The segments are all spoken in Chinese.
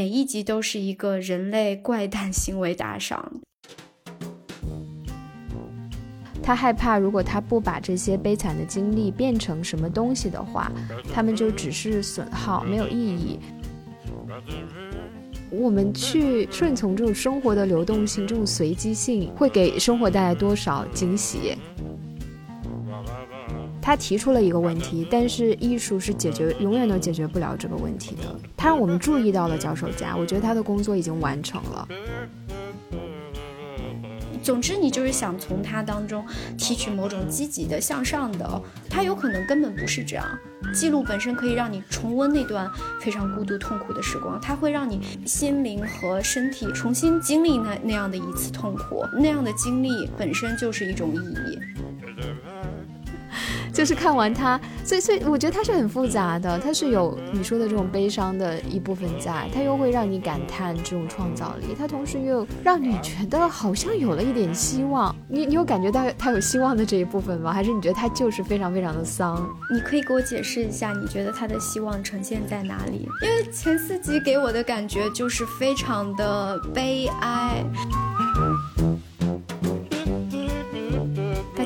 每一集都是一个人类怪诞行为打赏。他害怕，如果他不把这些悲惨的经历变成什么东西的话，他们就只是损耗，没有意义。我们去顺从这种生活的流动性，这种随机性，会给生活带来多少惊喜？他提出了一个问题，但是艺术是解决永远都解决不了这个问题的。他让我们注意到了脚手架，我觉得他的工作已经完成了。总之，你就是想从他当中提取某种积极的、向上的。他有可能根本不是这样。记录本身可以让你重温那段非常孤独、痛苦的时光，它会让你心灵和身体重新经历那那样的一次痛苦。那样的经历本身就是一种意义。就是看完它，所以所以我觉得它是很复杂的，它是有你说的这种悲伤的一部分在，它又会让你感叹这种创造力，它同时又让你觉得好像有了一点希望。你你有感觉到它有希望的这一部分吗？还是你觉得它就是非常非常的丧？你可以给我解释一下，你觉得它的希望呈现在哪里？因为前四集给我的感觉就是非常的悲哀。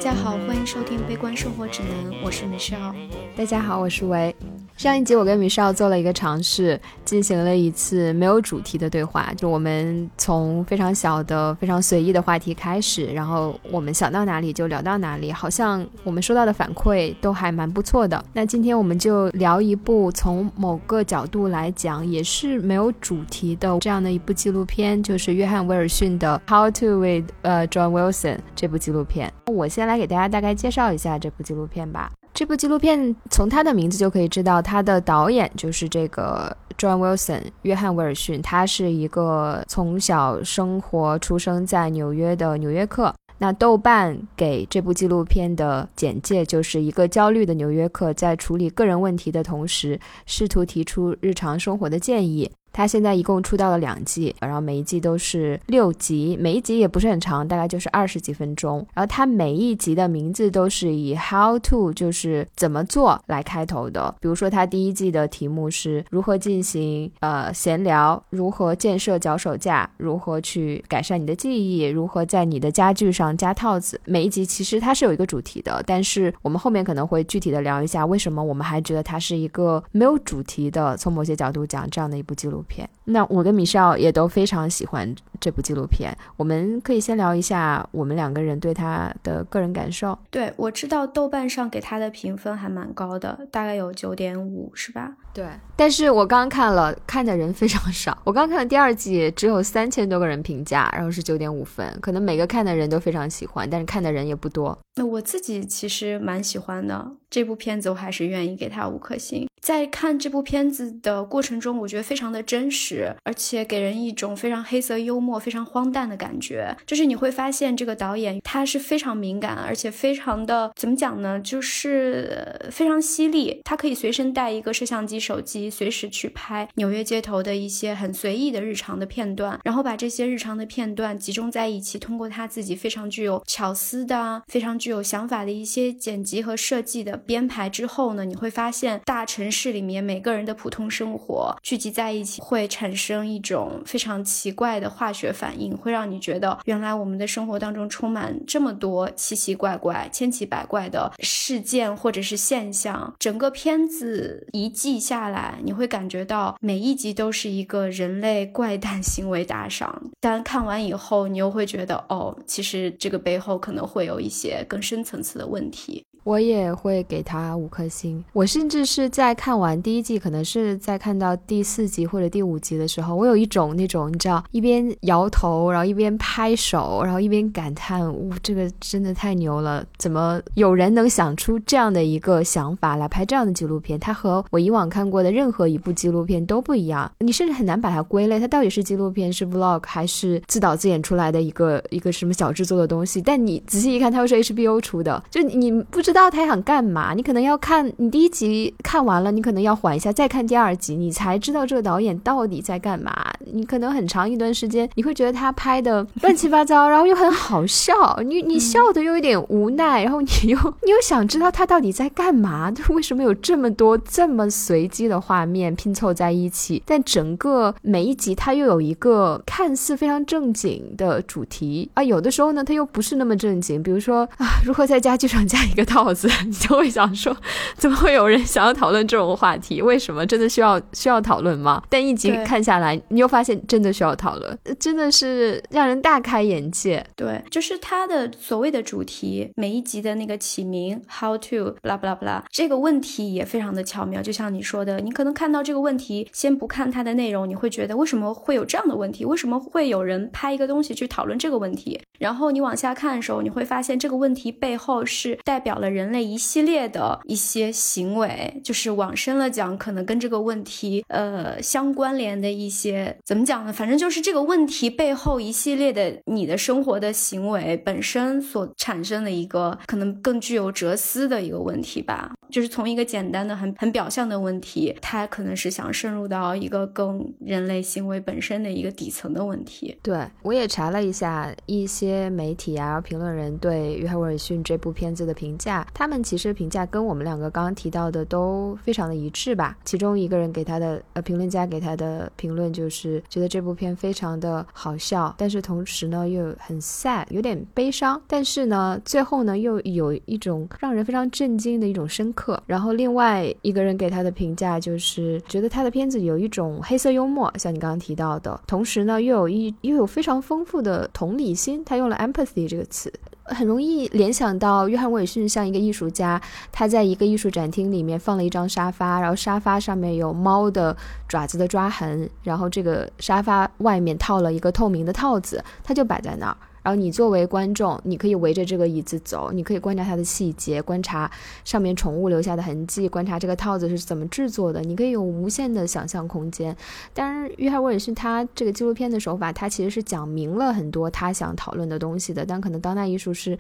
大家好，欢迎收听《悲观生活指南》，我是 Michelle。大家好，我是维。上一集我跟米少做了一个尝试，进行了一次没有主题的对话。就我们从非常小的、非常随意的话题开始，然后我们想到哪里就聊到哪里，好像我们收到的反馈都还蛮不错的。那今天我们就聊一部从某个角度来讲也是没有主题的这样的一部纪录片，就是约翰威尔逊的《How to with 呃 John Wilson》这部纪录片。我先来给大家大概介绍一下这部纪录片吧。这部纪录片从它的名字就可以知道，它的导演就是这个 John Wilson，约翰威尔逊。他是一个从小生活出生在纽约的纽约客。那豆瓣给这部纪录片的简介就是一个焦虑的纽约客，在处理个人问题的同时，试图提出日常生活的建议。他现在一共出到了两季，然后每一季都是六集，每一集也不是很长，大概就是二十几分钟。然后他每一集的名字都是以 How to 就是怎么做来开头的。比如说他第一季的题目是如何进行呃闲聊，如何建设脚手架，如何去改善你的记忆，如何在你的家具上加套子。每一集其实它是有一个主题的，但是我们后面可能会具体的聊一下为什么我们还觉得它是一个没有主题的，从某些角度讲这样的一部纪录。片，那我跟米少也都非常喜欢这部纪录片。我们可以先聊一下我们两个人对他的个人感受。对我知道豆瓣上给他的评分还蛮高的，大概有九点五，是吧？对。但是我刚看了，看的人非常少。我刚看了第二季，只有三千多个人评价，然后是九点五分。可能每个看的人都非常喜欢，但是看的人也不多。那我自己其实蛮喜欢的这部片子，我还是愿意给他五颗星。在看这部片子的过程中，我觉得非常的真实，而且给人一种非常黑色幽默、非常荒诞的感觉。就是你会发现，这个导演他是非常敏感，而且非常的怎么讲呢？就是非常犀利。他可以随身带一个摄像机、手机，随时去拍纽约街头的一些很随意的日常的片段，然后把这些日常的片段集中在一起，通过他自己非常具有巧思的、非常具有想法的一些剪辑和设计的编排之后呢，你会发现大城。市里面每个人的普通生活聚集在一起，会产生一种非常奇怪的化学反应，会让你觉得原来我们的生活当中充满这么多奇奇怪怪、千奇百怪的事件或者是现象。整个片子一季下来，你会感觉到每一集都是一个人类怪诞行为打赏。但看完以后，你又会觉得哦，其实这个背后可能会有一些更深层次的问题。我也会给他五颗星。我甚至是在看完第一季，可能是在看到第四集或者第五集的时候，我有一种那种你知道，一边摇头，然后一边拍手，然后一边感叹：呜，这个真的太牛了！怎么有人能想出这样的一个想法来拍这样的纪录片？它和我以往看过的任何一部纪录片都不一样。你甚至很难把它归类，它到底是纪录片、是 vlog 还是自导自演出来的一个一个什么小制作的东西？但你仔细一看，它又是 HBO 出的，就你不知。知道他想干嘛？你可能要看你第一集看完了，你可能要缓一下，再看第二集，你才知道这个导演到底在干嘛。你可能很长一段时间你会觉得他拍的 乱七八糟，然后又很好笑，你你笑的又有点无奈，然后你又你又想知道他到底在干嘛，就为什么有这么多这么随机的画面拼凑在一起？但整个每一集它又有一个看似非常正经的主题啊，有的时候呢，它又不是那么正经，比如说啊，如何在家具上加一个 套子，你就会想说，怎么会有人想要讨论这种话题？为什么真的需要需要讨论吗？但一集看下来，你又发现真的需要讨论，真的是让人大开眼界。对，就是它的所谓的主题，每一集的那个起名，how to blah blah blah，这个问题也非常的巧妙。就像你说的，你可能看到这个问题，先不看它的内容，你会觉得为什么会有这样的问题？为什么会有人拍一个东西去讨论这个问题？然后你往下看的时候，你会发现这个问题背后是代表了人类一系列的一些行为，就是往深了讲，可能跟这个问题呃相关联的一些怎么讲呢？反正就是这个问题背后一系列的你的生活的行为本身所产生的一个可能更具有哲思的一个问题吧。就是从一个简单的很很表象的问题，它可能是想深入到一个更人类行为本身的一个底层的问题。对我也查了一下一些媒体啊、评论人对约翰威尔逊这部片子的评价，他们其实评价跟我们两个刚刚提到的都非常的一致吧。其中一个人给他的呃评论家给他的评论就是觉得这部片非常的好笑，但是同时呢又很 sad，有点悲伤，但是呢最后呢又有一种让人非常震惊的一种深刻。然后另外一个人给他的评价就是觉得他的片子有一种黑色幽默，像你刚刚提到的，同时呢又有一又有非常丰富的同理心，他用了 empathy 这个词。很容易联想到约翰威尔逊像一一个艺术家，他在一个艺术展厅里面放了一张沙发，然后沙发上面有猫的爪子的抓痕，然后这个沙发外面套了一个透明的套子，他就摆在那儿。然后你作为观众，你可以围着这个椅子走，你可以观察它的细节，观察上面宠物留下的痕迹，观察这个套子是怎么制作的，你可以有无限的想象空间。当然，约翰威尔逊他这个纪录片的手法，他其实是讲明了很多他想讨论的东西的，但可能当代艺术是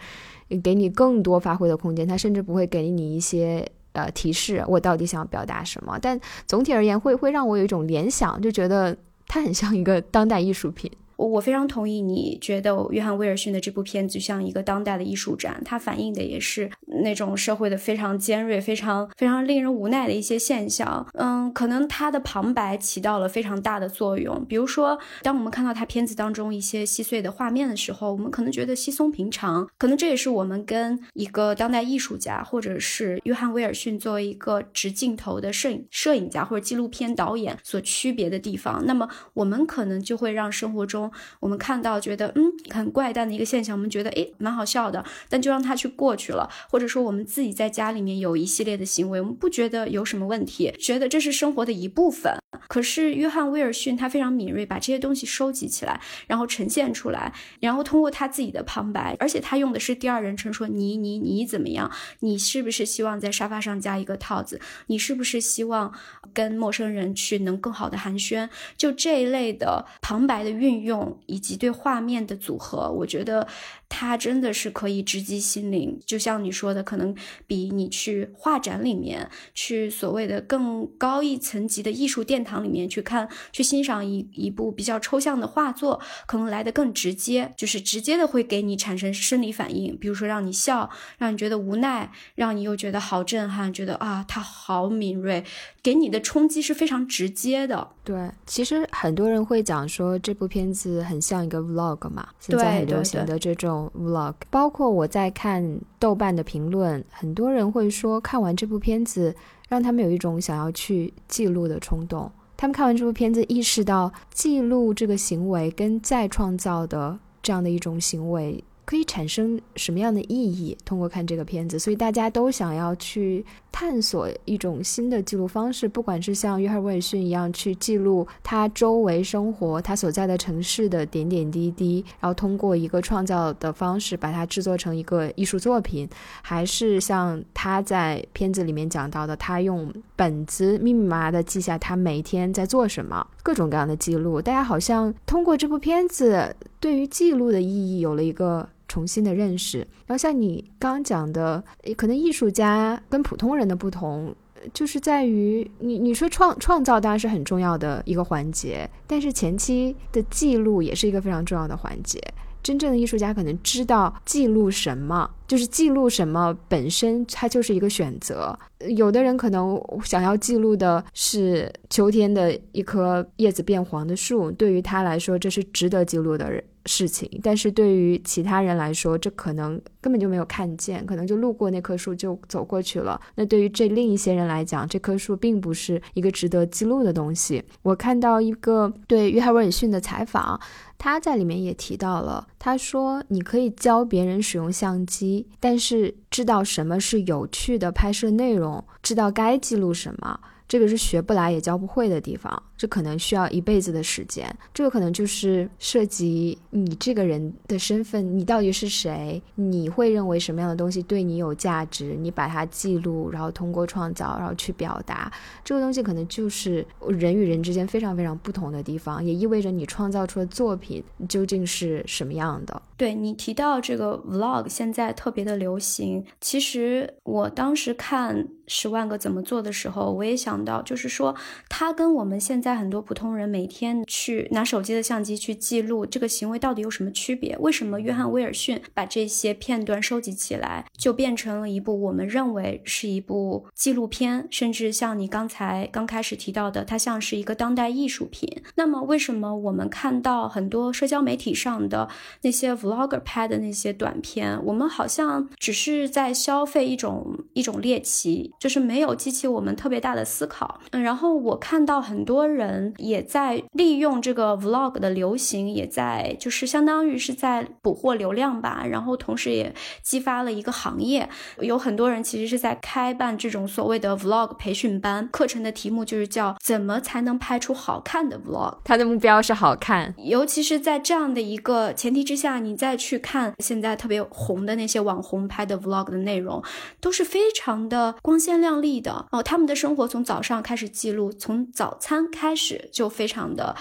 给你更多发挥的空间，他甚至不会给你一些呃提示，我到底想要表达什么。但总体而言，会会让我有一种联想，就觉得它很像一个当代艺术品。我我非常同意，你觉得约翰威尔逊的这部片子像一个当代的艺术展，它反映的也是那种社会的非常尖锐、非常非常令人无奈的一些现象。嗯，可能他的旁白起到了非常大的作用。比如说，当我们看到他片子当中一些细碎的画面的时候，我们可能觉得稀松平常。可能这也是我们跟一个当代艺术家，或者是约翰威尔逊作为一个直镜头的摄影摄影家或者纪录片导演所区别的地方。那么，我们可能就会让生活中我们看到觉得嗯很怪诞的一个现象，我们觉得诶蛮好笑的，但就让它去过去了。或者说我们自己在家里面有一系列的行为，我们不觉得有什么问题，觉得这是生活的一部分。可是约翰威尔逊他非常敏锐，把这些东西收集起来，然后呈现出来，然后通过他自己的旁白，而且他用的是第二人称说你你你怎么样？你是不是希望在沙发上加一个套子？你是不是希望跟陌生人去能更好的寒暄？就这一类的旁白的运用。以及对画面的组合，我觉得它真的是可以直击心灵。就像你说的，可能比你去画展里面，去所谓的更高一层级的艺术殿堂里面去看、去欣赏一一部比较抽象的画作，可能来的更直接，就是直接的会给你产生生理反应，比如说让你笑，让你觉得无奈，让你又觉得好震撼，觉得啊，它好敏锐，给你的冲击是非常直接的。对，其实很多人会讲说这部片子很。很像一个 vlog 嘛，现在很流行的这种 vlog，包括我在看豆瓣的评论，很多人会说看完这部片子，让他们有一种想要去记录的冲动。他们看完这部片子，意识到记录这个行为跟再创造的这样的一种行为。可以产生什么样的意义？通过看这个片子，所以大家都想要去探索一种新的记录方式，不管是像约翰威尔逊一样去记录他周围生活、他所在的城市的点点滴滴，然后通过一个创造的方式把它制作成一个艺术作品，还是像他在片子里面讲到的，他用本子密密麻麻的记下他每天在做什么，各种各样的记录。大家好像通过这部片子对于记录的意义有了一个。重新的认识，然后像你刚刚讲的，可能艺术家跟普通人的不同，就是在于你你说创创造当然是很重要的一个环节，但是前期的记录也是一个非常重要的环节。真正的艺术家可能知道记录什么，就是记录什么本身它就是一个选择。有的人可能想要记录的是秋天的一棵叶子变黄的树，对于他来说这是值得记录的人。事情，但是对于其他人来说，这可能根本就没有看见，可能就路过那棵树就走过去了。那对于这另一些人来讲，这棵树并不是一个值得记录的东西。我看到一个对约翰威尔逊的采访，他在里面也提到了，他说：“你可以教别人使用相机，但是知道什么是有趣的拍摄内容，知道该记录什么。”这个是学不来也教不会的地方，这可能需要一辈子的时间。这个可能就是涉及你这个人的身份，你到底是谁？你会认为什么样的东西对你有价值？你把它记录，然后通过创造，然后去表达这个东西，可能就是人与人之间非常非常不同的地方，也意味着你创造出的作品究竟是什么样的。对你提到这个 vlog 现在特别的流行，其实我当时看。十万个怎么做的时候，我也想到，就是说，他跟我们现在很多普通人每天去拿手机的相机去记录这个行为到底有什么区别？为什么约翰威尔逊把这些片段收集起来，就变成了一部我们认为是一部纪录片，甚至像你刚才刚开始提到的，它像是一个当代艺术品。那么，为什么我们看到很多社交媒体上的那些 vlogger 拍的那些短片，我们好像只是在消费一种一种猎奇？就是没有激起我们特别大的思考，嗯，然后我看到很多人也在利用这个 vlog 的流行，也在就是相当于是在捕获流量吧，然后同时也激发了一个行业，有很多人其实是在开办这种所谓的 vlog 培训班，课程的题目就是叫怎么才能拍出好看的 vlog，他的目标是好看，尤其是在这样的一个前提之下，你再去看现在特别红的那些网红拍的 vlog 的内容，都是非常的光。鲜亮丽的。哦，他们的生活从早早上开始记录，从早餐开始就非常的。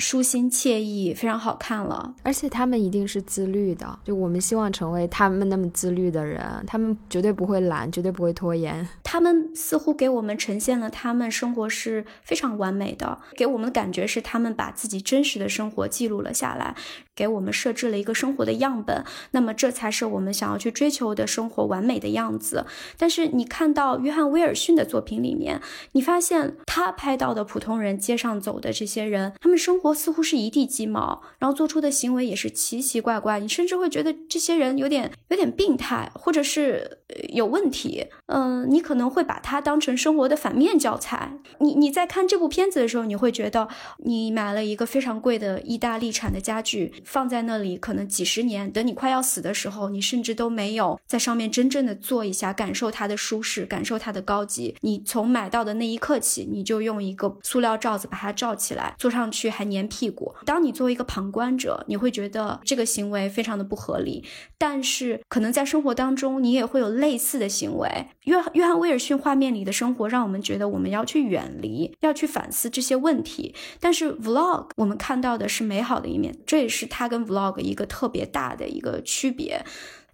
舒心惬意，非常好看了。而且他们一定是自律的，就我们希望成为他们那么自律的人。他们绝对不会懒，绝对不会拖延。他们似乎给我们呈现了他们生活是非常完美的，给我们的感觉是他们把自己真实的生活记录了下来，给我们设置了一个生活的样本。那么这才是我们想要去追求的生活完美的样子。但是你看到约翰威尔逊的作品里面，你发现他拍到的普通人街上走的这些人，他们生活。似乎是一地鸡毛，然后做出的行为也是奇奇怪怪，你甚至会觉得这些人有点有点病态，或者是有问题。嗯，你可能会把它当成生活的反面教材。你你在看这部片子的时候，你会觉得你买了一个非常贵的意大利产的家具，放在那里可能几十年，等你快要死的时候，你甚至都没有在上面真正的坐一下，感受它的舒适，感受它的高级。你从买到的那一刻起，你就用一个塑料罩子把它罩起来，坐上去还粘。屁股。当你作为一个旁观者，你会觉得这个行为非常的不合理。但是可能在生活当中，你也会有类似的行为。约约翰威尔逊画面里的生活，让我们觉得我们要去远离，要去反思这些问题。但是 vlog 我们看到的是美好的一面，这也是它跟 vlog 一个特别大的一个区别。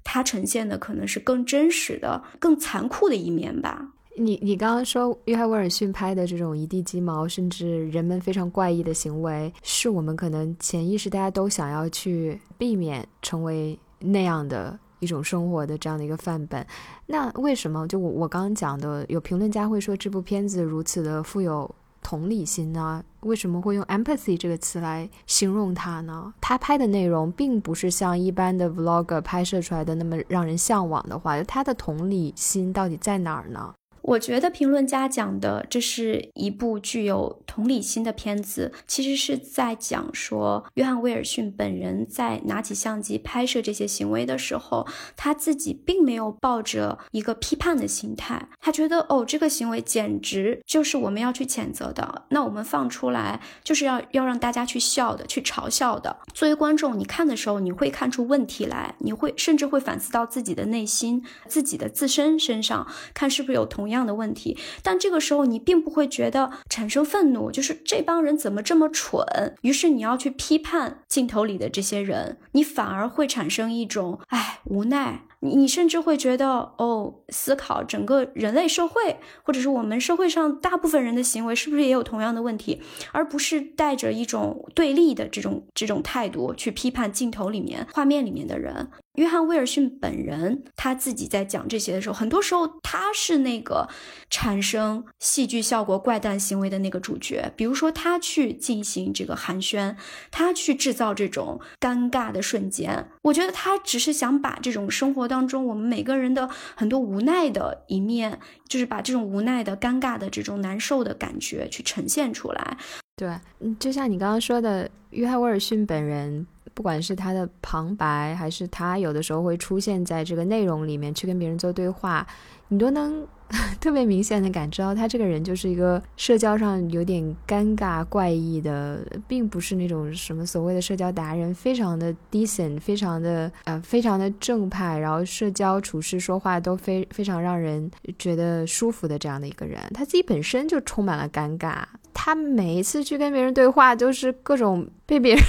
它呈现的可能是更真实的、更残酷的一面吧。你你刚刚说约翰威尔逊拍的这种一地鸡毛，甚至人们非常怪异的行为，是我们可能潜意识大家都想要去避免成为那样的一种生活的这样的一个范本。那为什么就我我刚刚讲的，有评论家会说这部片子如此的富有同理心呢？为什么会用 empathy 这个词来形容它呢？他拍的内容并不是像一般的 vlog 拍摄出来的那么让人向往的话，他的同理心到底在哪儿呢？我觉得评论家讲的这是一部具有同理心的片子，其实是在讲说，约翰威尔逊本人在拿起相机拍摄这些行为的时候，他自己并没有抱着一个批判的心态，他觉得哦，这个行为简直就是我们要去谴责的，那我们放出来就是要要让大家去笑的，去嘲笑的。作为观众，你看的时候，你会看出问题来，你会甚至会反思到自己的内心、自己的自身身上，看是不是有同样。样的问题，但这个时候你并不会觉得产生愤怒，就是这帮人怎么这么蠢？于是你要去批判镜头里的这些人，你反而会产生一种哎无奈。你你甚至会觉得哦，思考整个人类社会，或者是我们社会上大部分人的行为是不是也有同样的问题，而不是带着一种对立的这种这种态度去批判镜头里面画面里面的人。约翰·威尔逊本人他自己在讲这些的时候，很多时候他是那个产生戏剧效果怪诞行为的那个主角。比如说，他去进行这个寒暄，他去制造这种尴尬的瞬间。我觉得他只是想把这种生活当中我们每个人的很多无奈的一面，就是把这种无奈的、尴尬的这种难受的感觉去呈现出来。对，嗯，就像你刚刚说的，约翰·威尔逊本人。不管是他的旁白，还是他有的时候会出现在这个内容里面去跟别人做对话，你都能 特别明显的感知到他这个人就是一个社交上有点尴尬怪异的，并不是那种什么所谓的社交达人，非常的 decent，非常的呃非常的正派，然后社交处事说话都非非常让人觉得舒服的这样的一个人，他自己本身就充满了尴尬，他每一次去跟别人对话都是各种被别人。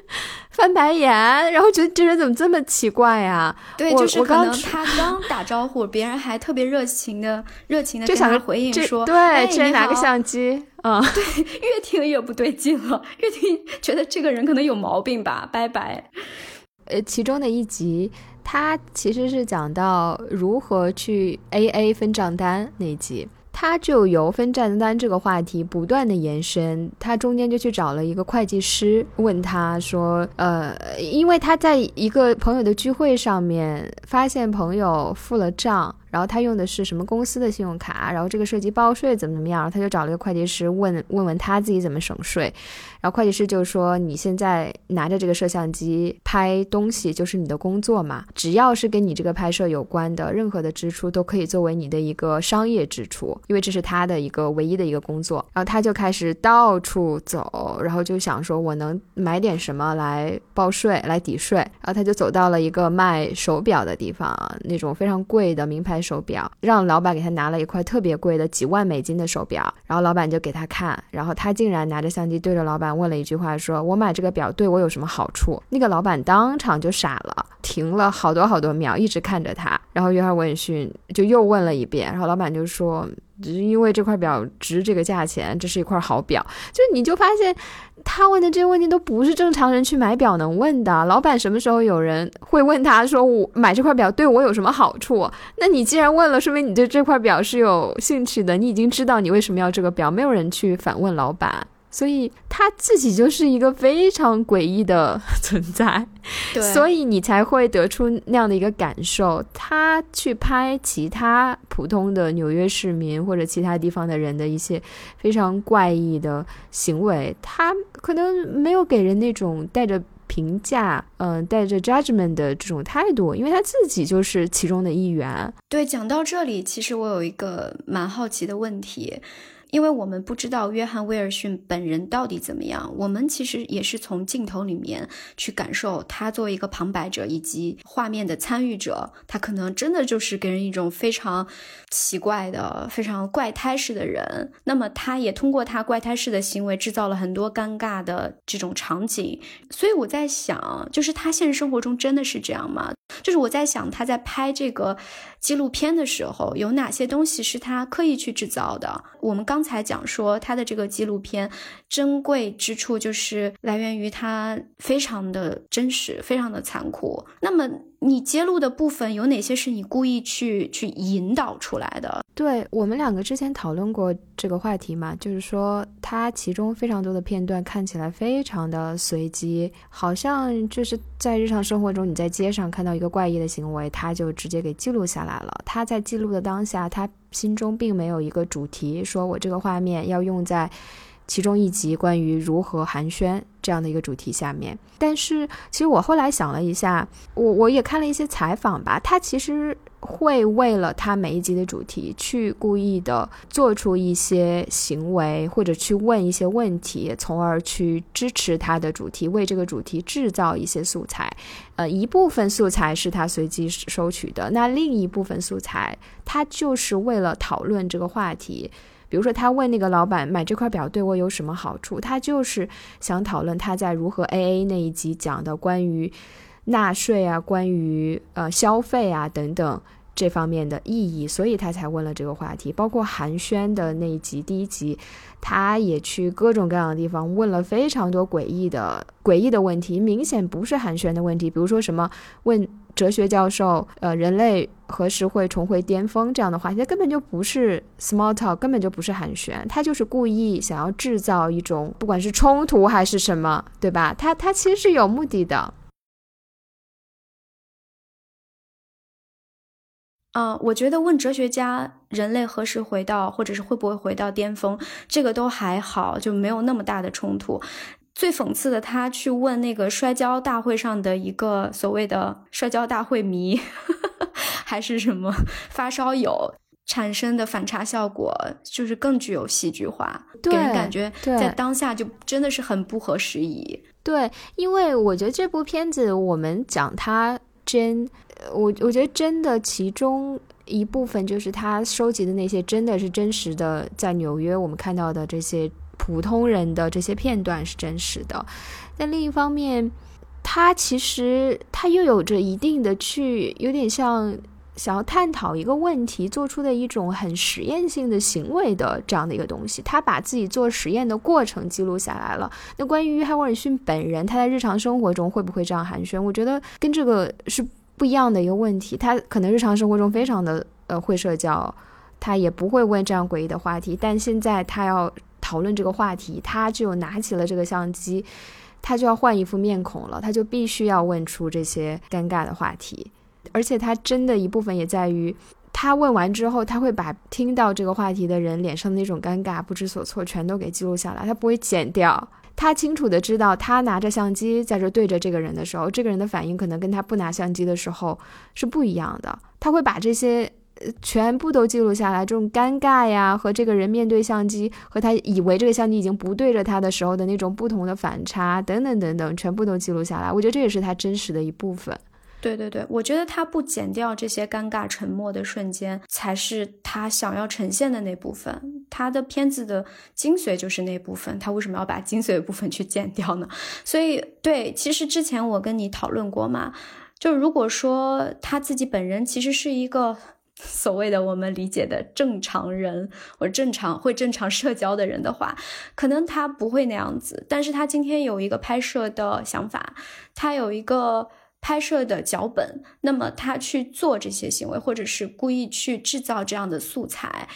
翻白眼，然后觉得这人怎么这么奇怪呀？对，就是可能他 刚打招呼，别人还特别热情的、热情的跟他回应说：“对，这人拿个相机。”啊，对，越听越不对劲了，越听觉得这个人可能有毛病吧。拜拜。呃，其中的一集，他其实是讲到如何去 A A 分账单那一集。他就由分账单这个话题不断的延伸，他中间就去找了一个会计师，问他说，呃，因为他在一个朋友的聚会上面发现朋友付了账。然后他用的是什么公司的信用卡？然后这个涉及报税怎么怎么样？他就找了一个会计师问问问他自己怎么省税。然后会计师就说：“你现在拿着这个摄像机拍东西就是你的工作嘛？只要是跟你这个拍摄有关的任何的支出都可以作为你的一个商业支出，因为这是他的一个唯一的一个工作。”然后他就开始到处走，然后就想说：“我能买点什么来报税来抵税？”然后他就走到了一个卖手表的地方，那种非常贵的名牌。手表让老板给他拿了一块特别贵的几万美金的手表，然后老板就给他看，然后他竟然拿着相机对着老板问了一句话，说我买这个表对我有什么好处？那个老板当场就傻了，停了好多好多秒，一直看着他，然后约翰·文逊就又问了一遍，然后老板就说。只是因为这块表值这个价钱，这是一块好表。就你就发现，他问的这些问题都不是正常人去买表能问的。老板什么时候有人会问他说：“我买这块表对我有什么好处？”那你既然问了，说明你对这块表是有兴趣的。你已经知道你为什么要这个表，没有人去反问老板。所以他自己就是一个非常诡异的 存在，所以你才会得出那样的一个感受。他去拍其他普通的纽约市民或者其他地方的人的一些非常怪异的行为，他可能没有给人那种带着评价、嗯，带着 judgment 的这种态度，因为他自己就是其中的一员。对，讲到这里，其实我有一个蛮好奇的问题。因为我们不知道约翰·威尔逊本人到底怎么样，我们其实也是从镜头里面去感受他作为一个旁白者以及画面的参与者，他可能真的就是给人一种非常奇怪的、非常怪胎式的人。那么，他也通过他怪胎式的行为制造了很多尴尬的这种场景。所以我在想，就是他现实生活中真的是这样吗？就是我在想，他在拍这个纪录片的时候，有哪些东西是他刻意去制造的？我们刚才讲说，他的这个纪录片珍贵之处就是来源于他非常的真实，非常的残酷。那么。你揭露的部分有哪些是你故意去去引导出来的？对我们两个之前讨论过这个话题嘛，就是说它其中非常多的片段看起来非常的随机，好像就是在日常生活中你在街上看到一个怪异的行为，他就直接给记录下来了。他在记录的当下，他心中并没有一个主题，说我这个画面要用在其中一集关于如何寒暄。这样的一个主题下面。但是其实我后来想了一下，我我也看了一些采访吧，他其实。会为了他每一集的主题去故意的做出一些行为，或者去问一些问题，从而去支持他的主题，为这个主题制造一些素材。呃，一部分素材是他随机收取的，那另一部分素材，他就是为了讨论这个话题。比如说，他问那个老板买这块表对我有什么好处，他就是想讨论他在如何 AA 那一集讲的关于。纳税啊，关于呃消费啊等等这方面的意义，所以他才问了这个话题。包括寒暄的那一集第一集，他也去各种各样的地方问了非常多诡异的诡异的问题，明显不是寒暄的问题。比如说什么问哲学教授，呃，人类何时会重回巅峰这样的话题，根本就不是 small talk，根本就不是寒暄，他就是故意想要制造一种不管是冲突还是什么，对吧？他他其实是有目的的。嗯，我觉得问哲学家人类何时回到，或者是会不会回到巅峰，这个都还好，就没有那么大的冲突。最讽刺的，他去问那个摔跤大会上的一个所谓的摔跤大会迷，还是什么发烧友，产生的反差效果就是更具有戏剧化，给人感觉在当下就真的是很不合时宜。对，因为我觉得这部片子我们讲它真。我我觉得真的，其中一部分就是他收集的那些真的是真实的，在纽约我们看到的这些普通人的这些片段是真实的。但另一方面，他其实他又有着一定的去，有点像想要探讨一个问题，做出的一种很实验性的行为的这样的一个东西。他把自己做实验的过程记录下来了。那关于约翰沃尔逊本人，他在日常生活中会不会这样寒暄？我觉得跟这个是。不一样的一个问题，他可能日常生活中非常的呃会社交，他也不会问这样诡异的话题。但现在他要讨论这个话题，他就拿起了这个相机，他就要换一副面孔了，他就必须要问出这些尴尬的话题。而且他真的一部分也在于，他问完之后，他会把听到这个话题的人脸上的那种尴尬、不知所措全都给记录下来，他不会剪掉。他清楚的知道，他拿着相机在这对着这个人的时候，这个人的反应可能跟他不拿相机的时候是不一样的。他会把这些全部都记录下来，这种尴尬呀，和这个人面对相机，和他以为这个相机已经不对着他的时候的那种不同的反差，等等等等，全部都记录下来。我觉得这也是他真实的一部分。对对对，我觉得他不剪掉这些尴尬沉默的瞬间，才是他想要呈现的那部分。他的片子的精髓就是那部分，他为什么要把精髓部分去剪掉呢？所以，对，其实之前我跟你讨论过嘛，就如果说他自己本人其实是一个 所谓的我们理解的正常人，或正常会正常社交的人的话，可能他不会那样子。但是他今天有一个拍摄的想法，他有一个。拍摄的脚本，那么他去做这些行为，或者是故意去制造这样的素材，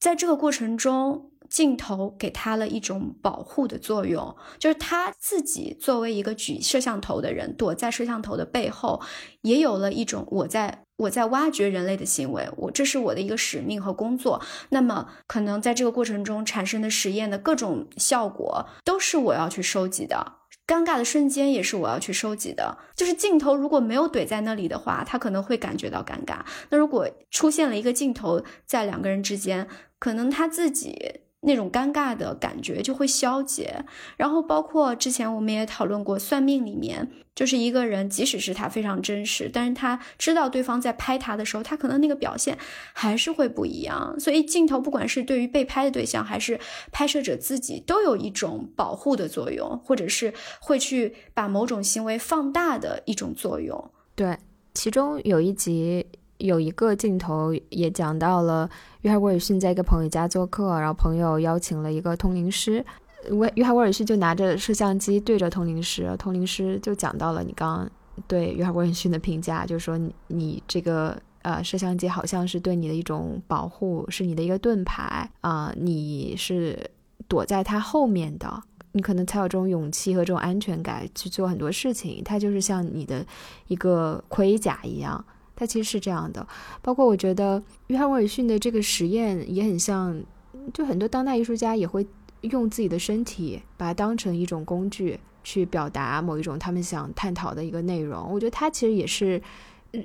在这个过程中，镜头给他了一种保护的作用，就是他自己作为一个举摄像头的人，躲在摄像头的背后，也有了一种我在我在挖掘人类的行为，我这是我的一个使命和工作。那么可能在这个过程中产生的实验的各种效果，都是我要去收集的。尴尬的瞬间也是我要去收集的，就是镜头如果没有怼在那里的话，他可能会感觉到尴尬。那如果出现了一个镜头在两个人之间，可能他自己。那种尴尬的感觉就会消解，然后包括之前我们也讨论过，算命里面就是一个人，即使是他非常真实，但是他知道对方在拍他的时候，他可能那个表现还是会不一样。所以镜头不管是对于被拍的对象，还是拍摄者自己，都有一种保护的作用，或者是会去把某种行为放大的一种作用。对，其中有一集。有一个镜头也讲到了约翰·威尔逊在一个朋友家做客，然后朋友邀请了一个通灵师，约约翰·威尔逊就拿着摄像机对着通灵师，通灵师就讲到了你刚刚对约翰·威尔逊的评价，就是说你你这个呃摄像机好像是对你的一种保护，是你的一个盾牌啊，你是躲在他后面的，你可能才有这种勇气和这种安全感去做很多事情，它就是像你的一个盔甲一样。它其实是这样的，包括我觉得约翰·威尔逊的这个实验也很像，就很多当代艺术家也会用自己的身体把它当成一种工具去表达某一种他们想探讨的一个内容。我觉得他其实也是，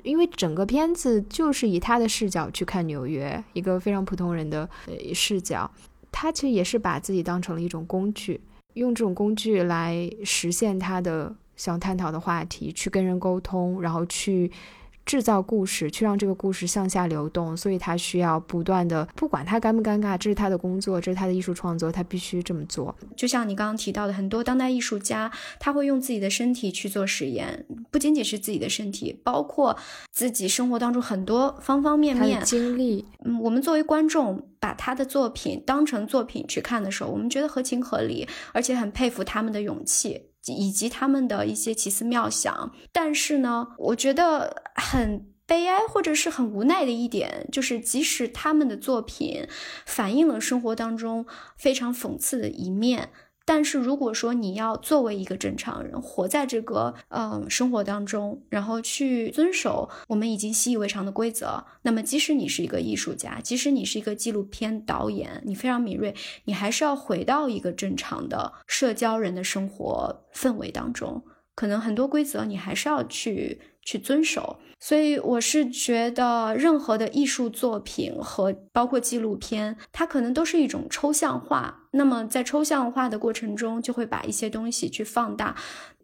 因为整个片子就是以他的视角去看纽约，一个非常普通人的呃视角，他其实也是把自己当成了一种工具，用这种工具来实现他的想探讨的话题，去跟人沟通，然后去。制造故事，去让这个故事向下流动，所以他需要不断的，不管他尴不尴尬，这是他的工作，这是他的艺术创作，他必须这么做。就像你刚刚提到的，很多当代艺术家，他会用自己的身体去做实验，不仅仅是自己的身体，包括自己生活当中很多方方面面经历。嗯，我们作为观众，把他的作品当成作品去看的时候，我们觉得合情合理，而且很佩服他们的勇气。以及他们的一些奇思妙想，但是呢，我觉得很悲哀或者是很无奈的一点，就是即使他们的作品反映了生活当中非常讽刺的一面。但是如果说你要作为一个正常人活在这个嗯生活当中，然后去遵守我们已经习以为常的规则，那么即使你是一个艺术家，即使你是一个纪录片导演，你非常敏锐，你还是要回到一个正常的社交人的生活氛围当中，可能很多规则你还是要去。去遵守，所以我是觉得，任何的艺术作品和包括纪录片，它可能都是一种抽象化。那么在抽象化的过程中，就会把一些东西去放大，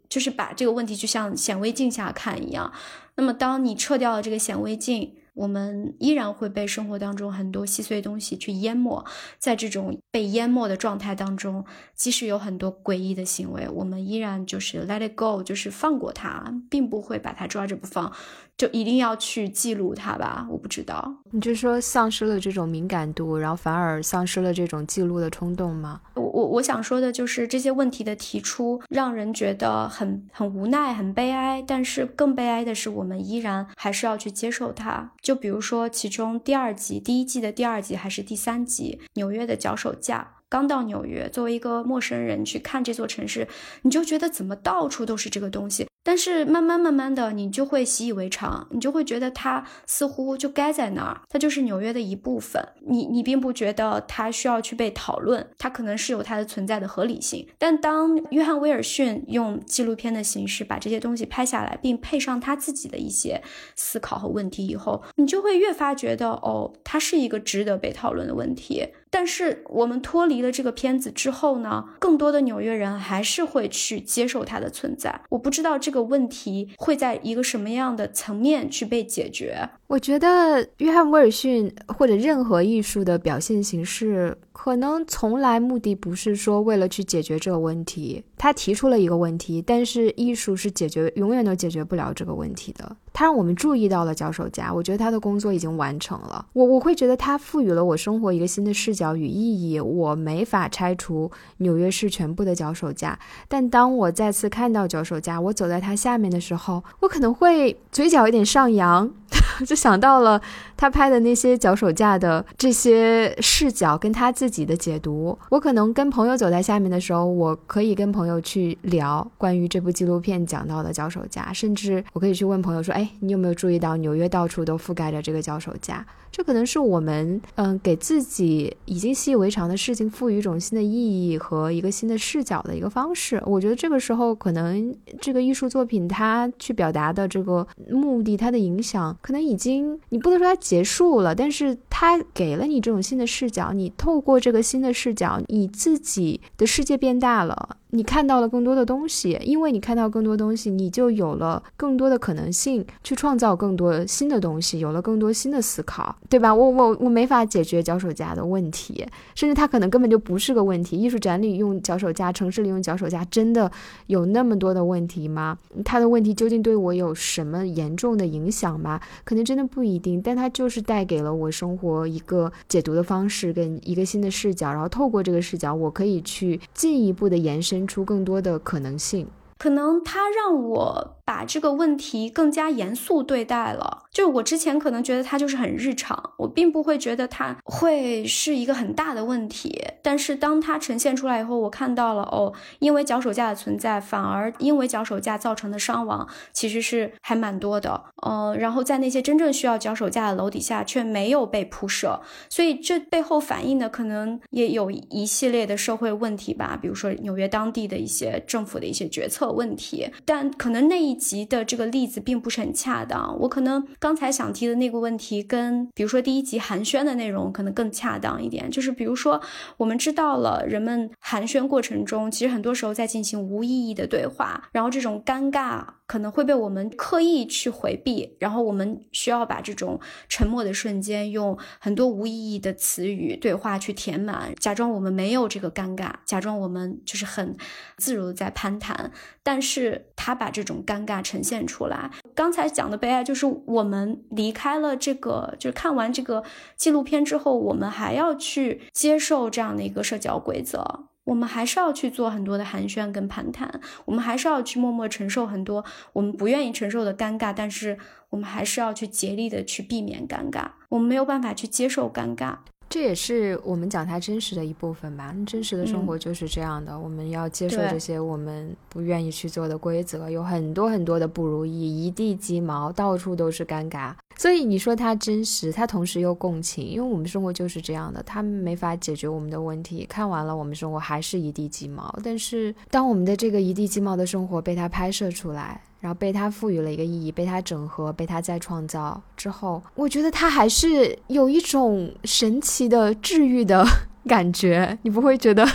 就是把这个问题就像显微镜下看一样。那么当你撤掉了这个显微镜，我们依然会被生活当中很多细碎东西去淹没，在这种被淹没的状态当中，即使有很多诡异的行为，我们依然就是 let it go，就是放过它，并不会把它抓着不放。就一定要去记录它吧？我不知道，你就说丧失了这种敏感度，然后反而丧失了这种记录的冲动吗？我我我想说的就是这些问题的提出，让人觉得很很无奈、很悲哀。但是更悲哀的是，我们依然还是要去接受它。就比如说，其中第二集、第一季的第二集还是第三集，纽约的脚手架。刚到纽约，作为一个陌生人去看这座城市，你就觉得怎么到处都是这个东西。但是慢慢慢慢的，你就会习以为常，你就会觉得它似乎就该在那儿，它就是纽约的一部分。你你并不觉得它需要去被讨论，它可能是有它的存在的合理性。但当约翰威尔逊用纪录片的形式把这些东西拍下来，并配上他自己的一些思考和问题以后，你就会越发觉得，哦，它是一个值得被讨论的问题。但是我们脱离了这个片子之后呢，更多的纽约人还是会去接受它的存在。我不知道这这个问题会在一个什么样的层面去被解决。我觉得约翰威尔逊或者任何艺术的表现形式，可能从来目的不是说为了去解决这个问题。他提出了一个问题，但是艺术是解决永远都解决不了这个问题的。他让我们注意到了脚手架，我觉得他的工作已经完成了。我我会觉得他赋予了我生活一个新的视角与意义。我没法拆除纽约市全部的脚手架，但当我再次看到脚手架，我走在它下面的时候，我可能会嘴角有点上扬。就想到了他拍的那些脚手架的这些视角，跟他自己的解读。我可能跟朋友走在下面的时候，我可以跟朋友去聊关于这部纪录片讲到的脚手架，甚至我可以去问朋友说：“哎，你有没有注意到纽约到处都覆盖着这个脚手架？”这可能是我们嗯给自己已经习以为常的事情赋予一种新的意义和一个新的视角的一个方式。我觉得这个时候，可能这个艺术作品它去表达的这个目的，它的影响，可能已经你不能说它结束了，但是它给了你这种新的视角。你透过这个新的视角，你自己的世界变大了。你看到了更多的东西，因为你看到更多东西，你就有了更多的可能性去创造更多新的东西，有了更多新的思考，对吧？我我我没法解决脚手架的问题，甚至它可能根本就不是个问题。艺术展里用脚手架，城市里用脚手架，真的有那么多的问题吗？它的问题究竟对我有什么严重的影响吗？可能真的不一定，但它就是带给了我生活一个解读的方式跟一个新的视角，然后透过这个视角，我可以去进一步的延伸。出更多的可能性，可能它让我把这个问题更加严肃对待了。就是我之前可能觉得它就是很日常，我并不会觉得它会是一个很大的问题。但是当它呈现出来以后，我看到了哦，因为脚手架的存在，反而因为脚手架造成的伤亡其实是还蛮多的。呃，然后在那些真正需要脚手架的楼底下却没有被铺设，所以这背后反映的可能也有一系列的社会问题吧，比如说纽约当地的一些政府的一些决策问题。但可能那一集的这个例子并不是很恰当，我可能。刚才想提的那个问题，跟比如说第一集寒暄的内容可能更恰当一点。就是比如说，我们知道了人们寒暄过程中，其实很多时候在进行无意义的对话，然后这种尴尬。可能会被我们刻意去回避，然后我们需要把这种沉默的瞬间用很多无意义的词语对话去填满，假装我们没有这个尴尬，假装我们就是很自如的在攀谈。但是他把这种尴尬呈现出来。刚才讲的悲哀就是我们离开了这个，就是看完这个纪录片之后，我们还要去接受这样的一个社交规则。我们还是要去做很多的寒暄跟攀谈，我们还是要去默默承受很多我们不愿意承受的尴尬，但是我们还是要去竭力的去避免尴尬。我们没有办法去接受尴尬，这也是我们讲它真实的一部分吧。真实的生活就是这样的，我们要接受这些我们不愿意去做的规则，有很多很多的不如意，一地鸡毛，到处都是尴尬。所以你说它真实，它同时又共情，因为我们生活就是这样的，它没法解决我们的问题。看完了，我们生活还是一地鸡毛。但是当我们的这个一地鸡毛的生活被它拍摄出来，然后被它赋予了一个意义，被它整合，被它再创造之后，我觉得它还是有一种神奇的治愈的 感觉。你不会觉得？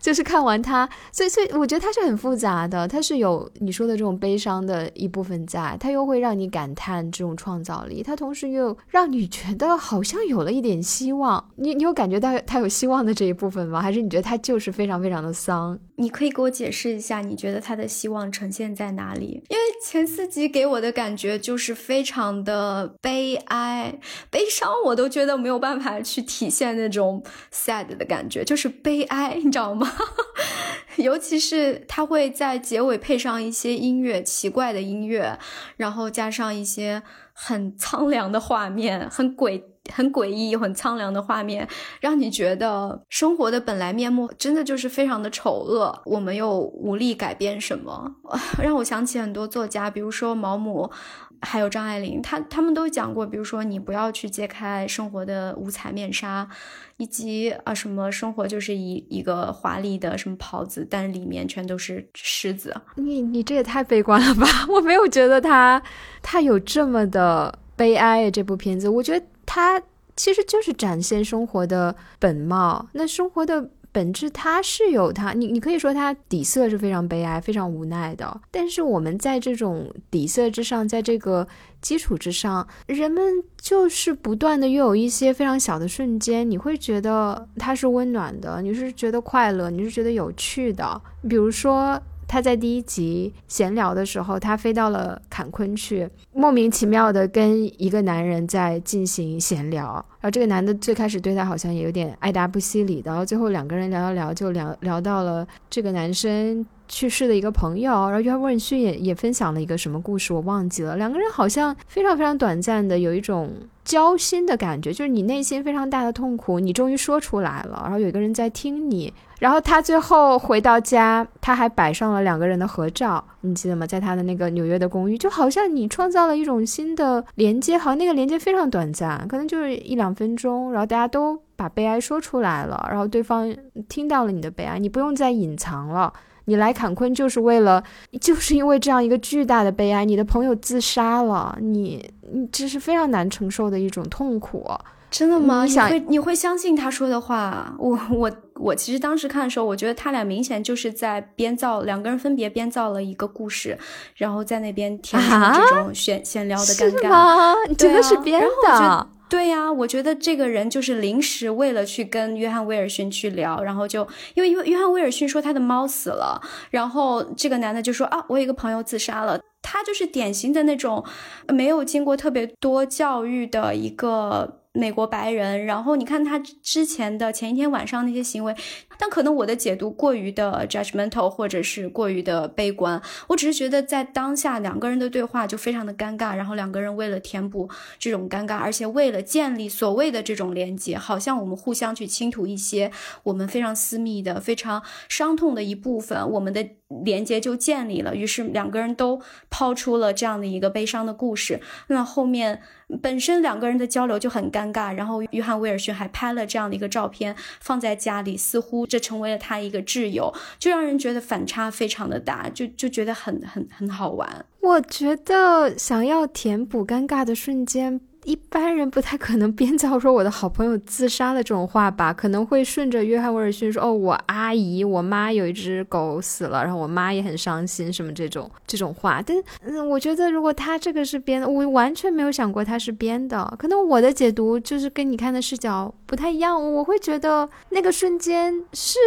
就是看完它，所以所以我觉得它是很复杂的，它是有你说的这种悲伤的一部分在，它又会让你感叹这种创造力，它同时又让你觉得好像有了一点希望。你你有感觉到它有希望的这一部分吗？还是你觉得它就是非常非常的丧？你可以给我解释一下，你觉得他的希望呈现在哪里？因为前四集给我的感觉就是非常的悲哀、悲伤，我都觉得没有办法去体现那种 sad 的感觉，就是悲哀。你知道吗？尤其是他会在结尾配上一些音乐，奇怪的音乐，然后加上一些很苍凉的画面，很诡、很诡异、很苍凉的画面，让你觉得生活的本来面目真的就是非常的丑恶。我们又无力改变什么，让我想起很多作家，比如说毛姆。还有张爱玲，他他们都讲过，比如说你不要去揭开生活的五彩面纱，以及啊什么生活就是一一个华丽的什么袍子，但是里面全都是虱子。你你这也太悲观了吧？我没有觉得他他有这么的悲哀。这部片子，我觉得它其实就是展现生活的本貌。那生活的。本质它是有它，你你可以说它底色是非常悲哀、非常无奈的。但是我们在这种底色之上，在这个基础之上，人们就是不断的又有一些非常小的瞬间，你会觉得它是温暖的，你是觉得快乐，你是觉得有趣的。比如说。他在第一集闲聊的时候，他飞到了坎昆去，莫名其妙的跟一个男人在进行闲聊。然后这个男的最开始对他好像也有点爱答不理的，然后最后两个人聊聊聊，就聊聊到了这个男生去世的一个朋友。然后约翰威尔逊也也分享了一个什么故事，我忘记了。两个人好像非常非常短暂的有一种交心的感觉，就是你内心非常大的痛苦，你终于说出来了，然后有一个人在听你。然后他最后回到家，他还摆上了两个人的合照，你记得吗？在他的那个纽约的公寓，就好像你创造了一种新的连接，好像那个连接非常短暂，可能就是一两分钟，然后大家都把悲哀说出来了，然后对方听到了你的悲哀，你不用再隐藏了，你来坎昆就是为了，就是因为这样一个巨大的悲哀，你的朋友自杀了，你你这是非常难承受的一种痛苦。真的吗？你会你会相信他说的话？我我我其实当时看的时候，我觉得他俩明显就是在编造，两个人分别编造了一个故事，然后在那边填充这种闲闲聊的尴尬。真的是编的？对呀，我觉得这个人就是临时为了去跟约翰威尔逊去聊，然后就因为约约翰威尔逊说他的猫死了，然后这个男的就说啊，我有一个朋友自杀了。他就是典型的那种没有经过特别多教育的一个。美国白人，然后你看他之前的前一天晚上那些行为，但可能我的解读过于的 judgmental，或者是过于的悲观。我只是觉得在当下两个人的对话就非常的尴尬，然后两个人为了填补这种尴尬，而且为了建立所谓的这种连接，好像我们互相去倾吐一些我们非常私密的、非常伤痛的一部分，我们的连接就建立了。于是两个人都抛出了这样的一个悲伤的故事，那后面。本身两个人的交流就很尴尬，然后约翰威尔逊还拍了这样的一个照片放在家里，似乎这成为了他一个挚友，就让人觉得反差非常的大，就就觉得很很很好玩。我觉得想要填补尴尬的瞬间。一般人不太可能编造说我的好朋友自杀的这种话吧，可能会顺着约翰威尔逊说：“哦，我阿姨、我妈有一只狗死了，然后我妈也很伤心，什么这种这种话。”但嗯，我觉得如果他这个是编的，我完全没有想过他是编的。可能我的解读就是跟你看的视角不太一样，我会觉得那个瞬间是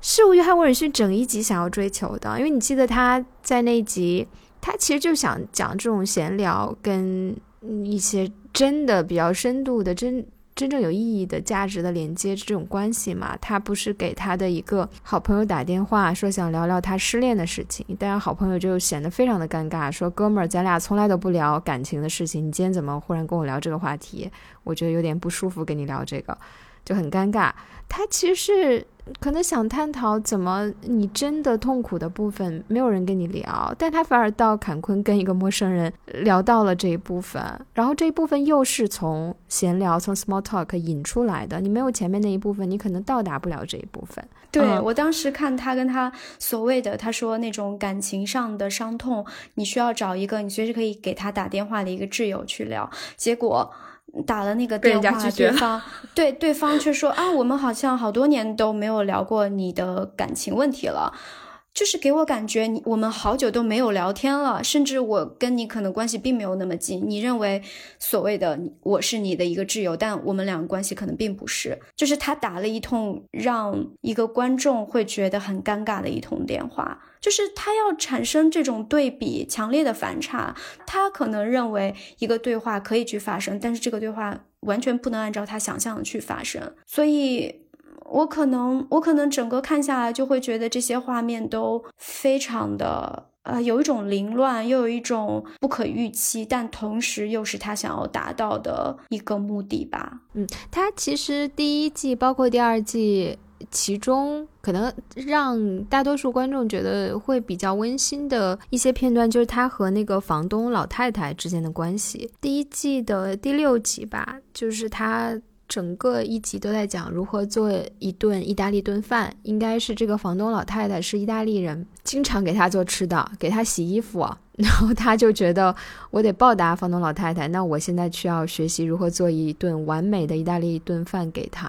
是约翰威尔逊整一集想要追求的，因为你记得他在那一集，他其实就想讲这种闲聊跟。一些真的比较深度的、真真正有意义的价值的连接这种关系嘛？他不是给他的一个好朋友打电话说想聊聊他失恋的事情，但是好朋友就显得非常的尴尬，说哥们儿，咱俩从来都不聊感情的事情，你今天怎么忽然跟我聊这个话题？我觉得有点不舒服，跟你聊这个就很尴尬。他其实是。可能想探讨怎么你真的痛苦的部分，没有人跟你聊，但他反而到坎昆跟一个陌生人聊到了这一部分，然后这一部分又是从闲聊、从 small talk 引出来的。你没有前面那一部分，你可能到达不了这一部分。对我当时看他跟他所谓的他说那种感情上的伤痛，你需要找一个你随时可以给他打电话的一个挚友去聊，结果。打了那个电话，对方对对方却说啊，我们好像好多年都没有聊过你的感情问题了，就是给我感觉你我们好久都没有聊天了，甚至我跟你可能关系并没有那么近。你认为所谓的我是你的一个挚友，但我们两个关系可能并不是。就是他打了一通让一个观众会觉得很尴尬的一通电话。就是他要产生这种对比强烈的反差，他可能认为一个对话可以去发生，但是这个对话完全不能按照他想象的去发生。所以，我可能我可能整个看下来就会觉得这些画面都非常的呃有一种凌乱，又有一种不可预期，但同时又是他想要达到的一个目的吧。嗯，他其实第一季包括第二季。其中可能让大多数观众觉得会比较温馨的一些片段，就是他和那个房东老太太之间的关系。第一季的第六集吧，就是他整个一集都在讲如何做一顿意大利顿饭。应该是这个房东老太太是意大利人，经常给他做吃的，给他洗衣服，然后他就觉得我得报答房东老太太，那我现在需要学习如何做一顿完美的意大利顿饭给他。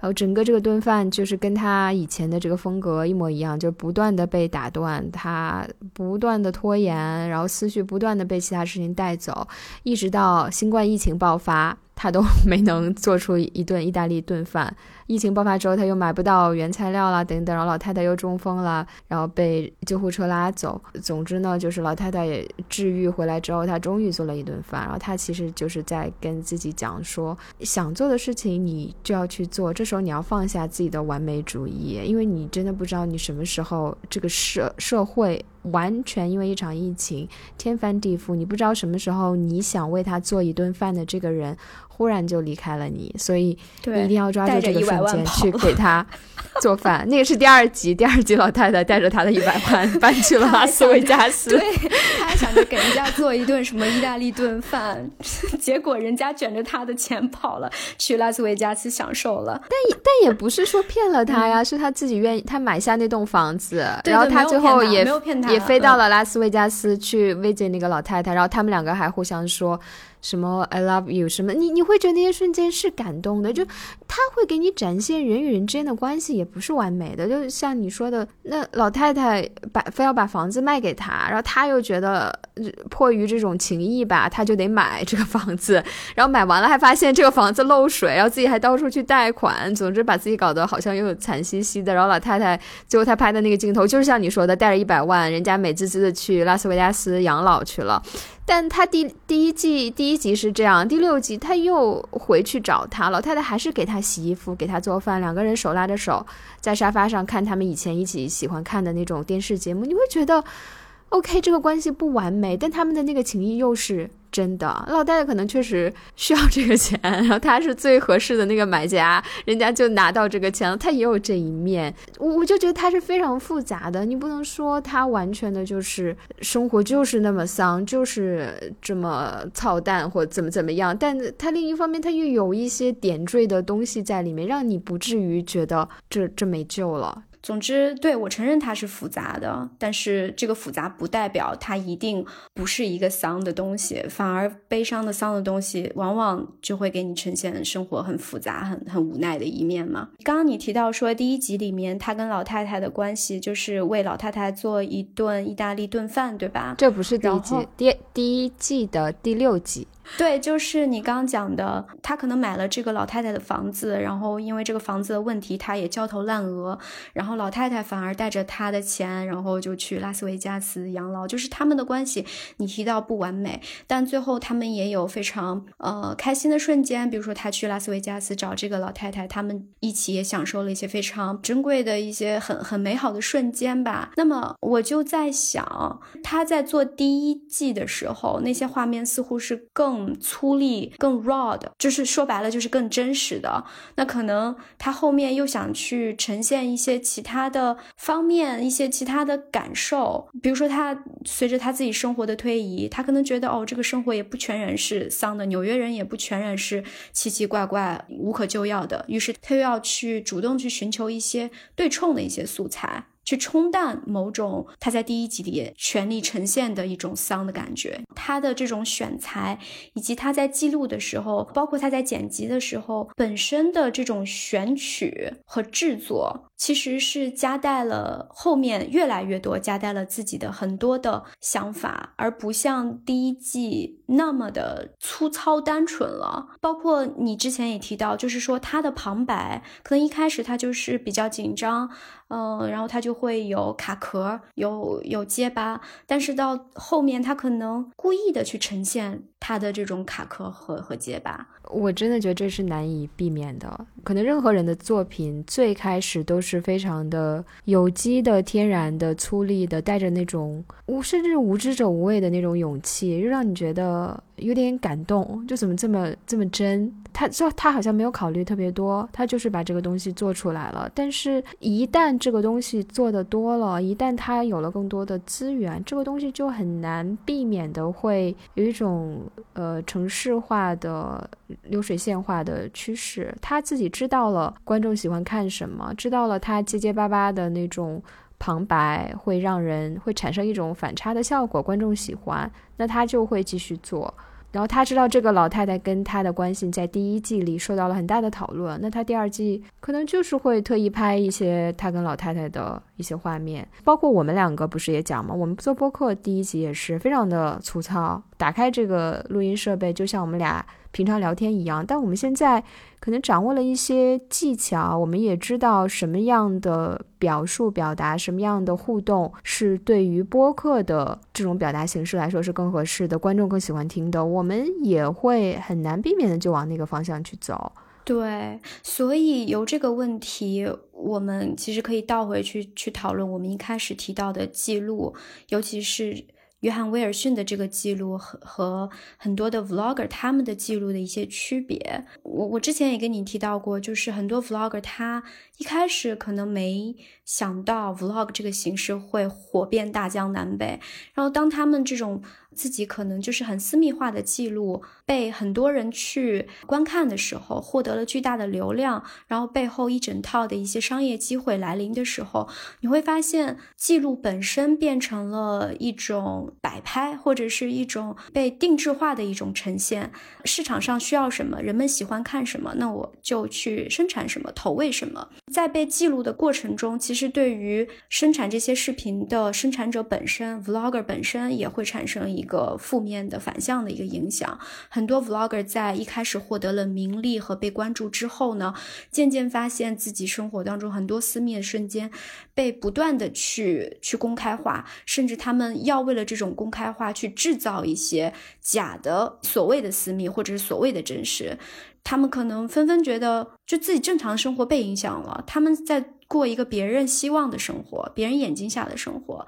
然后整个这个顿饭就是跟他以前的这个风格一模一样，就不断的被打断，他不断的拖延，然后思绪不断的被其他事情带走，一直到新冠疫情爆发。他都 没能做出一顿意大利顿饭。疫情爆发之后，他又买不到原材料了，等等。然后老太太又中风了，然后被救护车拉走。总之呢，就是老太太也治愈回来之后，他终于做了一顿饭。然后他其实就是在跟自己讲说，想做的事情你就要去做。这时候你要放下自己的完美主义，因为你真的不知道你什么时候这个社社会完全因为一场疫情天翻地覆。你不知道什么时候你想为他做一顿饭的这个人。忽然就离开了你，所以你一定要抓住这个瞬间去给他做饭。那个是第二集，第二集老太太带着她的一百万搬去了 拉斯维加斯，对，她还想着给人家做一顿什么意大利顿饭，结果人家卷着她的钱跑了，去拉斯维加斯享受了。但也但也不是说骗了他呀，是他自己愿意，他买下那栋房子，然后他最后也也飞到了拉斯维加斯去慰藉那个老太太，然后他们两个还互相说。什么 I love you 什么你你会觉得那些瞬间是感动的，就他会给你展现人与人之间的关系也不是完美的，就像你说的，那老太太把非要把房子卖给他，然后他又觉得迫于这种情谊吧，他就得买这个房子，然后买完了还发现这个房子漏水，然后自己还到处去贷款，总之把自己搞得好像又有惨兮兮的。然后老太太最后他拍的那个镜头就是像你说的，带着一百万，人家美滋滋的去拉斯维加斯养老去了。但他第第一季第一集是这样，第六集他又回去找他，老太太还是给他洗衣服，给他做饭，两个人手拉着手在沙发上看他们以前一起喜欢看的那种电视节目，你会觉得。OK，这个关系不完美，但他们的那个情谊又是真的。老太太可能确实需要这个钱，然后他是最合适的那个买家，人家就拿到这个钱了。他也有这一面，我我就觉得他是非常复杂的。你不能说他完全的就是生活就是那么丧，就是这么操蛋或怎么怎么样。但他另一方面，他又有一些点缀的东西在里面，让你不至于觉得这这没救了。总之，对我承认它是复杂的，但是这个复杂不代表它一定不是一个丧的东西，反而悲伤的丧的东西，往往就会给你呈现生活很复杂、很很无奈的一面嘛。刚刚你提到说，第一集里面他跟老太太的关系就是为老太太做一顿意大利炖饭，对吧？这不是第一集，第第一季的第六集。对，就是你刚刚讲的，他可能买了这个老太太的房子，然后因为这个房子的问题，他也焦头烂额，然后老太太反而带着他的钱，然后就去拉斯维加斯养老。就是他们的关系，你提到不完美，但最后他们也有非常呃开心的瞬间，比如说他去拉斯维加斯找这个老太太，他们一起也享受了一些非常珍贵的一些很很美好的瞬间吧。那么我就在想，他在做第一季的时候，那些画面似乎是更。更粗粝、更 raw 的，就是说白了就是更真实的。那可能他后面又想去呈现一些其他的方面，一些其他的感受。比如说，他随着他自己生活的推移，他可能觉得哦，这个生活也不全然是丧的，纽约人也不全然是奇奇怪怪、无可救药的。于是他又要去主动去寻求一些对冲的一些素材。去冲淡某种他在第一集里全力呈现的一种丧的感觉，他的这种选材，以及他在记录的时候，包括他在剪辑的时候，本身的这种选曲和制作。其实是夹带了后面越来越多，夹带了自己的很多的想法，而不像第一季那么的粗糙单纯了。包括你之前也提到，就是说他的旁白可能一开始他就是比较紧张，嗯，然后他就会有卡壳，有有结巴，但是到后面他可能故意的去呈现他的这种卡壳和和结巴。我真的觉得这是难以避免的。可能任何人的作品最开始都是非常的有机的、天然的、粗粝的，带着那种无甚至无知者无畏的那种勇气，就让你觉得有点感动。就怎么这么这么真？他说他好像没有考虑特别多，他就是把这个东西做出来了。但是，一旦这个东西做的多了，一旦他有了更多的资源，这个东西就很难避免的会有一种呃城市化的。流水线化的趋势，他自己知道了观众喜欢看什么，知道了他结结巴巴的那种旁白会让人会产生一种反差的效果，观众喜欢，那他就会继续做。然后他知道这个老太太跟他的关系在第一季里受到了很大的讨论，那他第二季可能就是会特意拍一些他跟老太太的一些画面，包括我们两个不是也讲吗？我们做播客第一集也是非常的粗糙，打开这个录音设备就像我们俩。平常聊天一样，但我们现在可能掌握了一些技巧，我们也知道什么样的表述表达，什么样的互动是对于播客的这种表达形式来说是更合适的，观众更喜欢听的，我们也会很难避免的就往那个方向去走。对，所以由这个问题，我们其实可以倒回去去讨论我们一开始提到的记录，尤其是。约翰威尔逊的这个记录和和很多的 vlogger 他们的记录的一些区别，我我之前也跟你提到过，就是很多 vlogger 他一开始可能没想到 vlog 这个形式会火遍大江南北，然后当他们这种。自己可能就是很私密化的记录，被很多人去观看的时候，获得了巨大的流量，然后背后一整套的一些商业机会来临的时候，你会发现记录本身变成了一种摆拍，或者是一种被定制化的一种呈现。市场上需要什么，人们喜欢看什么，那我就去生产什么，投喂什么。在被记录的过程中，其实对于生产这些视频的生产者本身，vlogger 本身也会产生一。一个负面的反向的一个影响。很多 vlogger 在一开始获得了名利和被关注之后呢，渐渐发现自己生活当中很多私密的瞬间被不断的去去公开化，甚至他们要为了这种公开化去制造一些假的所谓的私密或者是所谓的真实。他们可能纷纷觉得，就自己正常生活被影响了，他们在。过一个别人希望的生活，别人眼睛下的生活，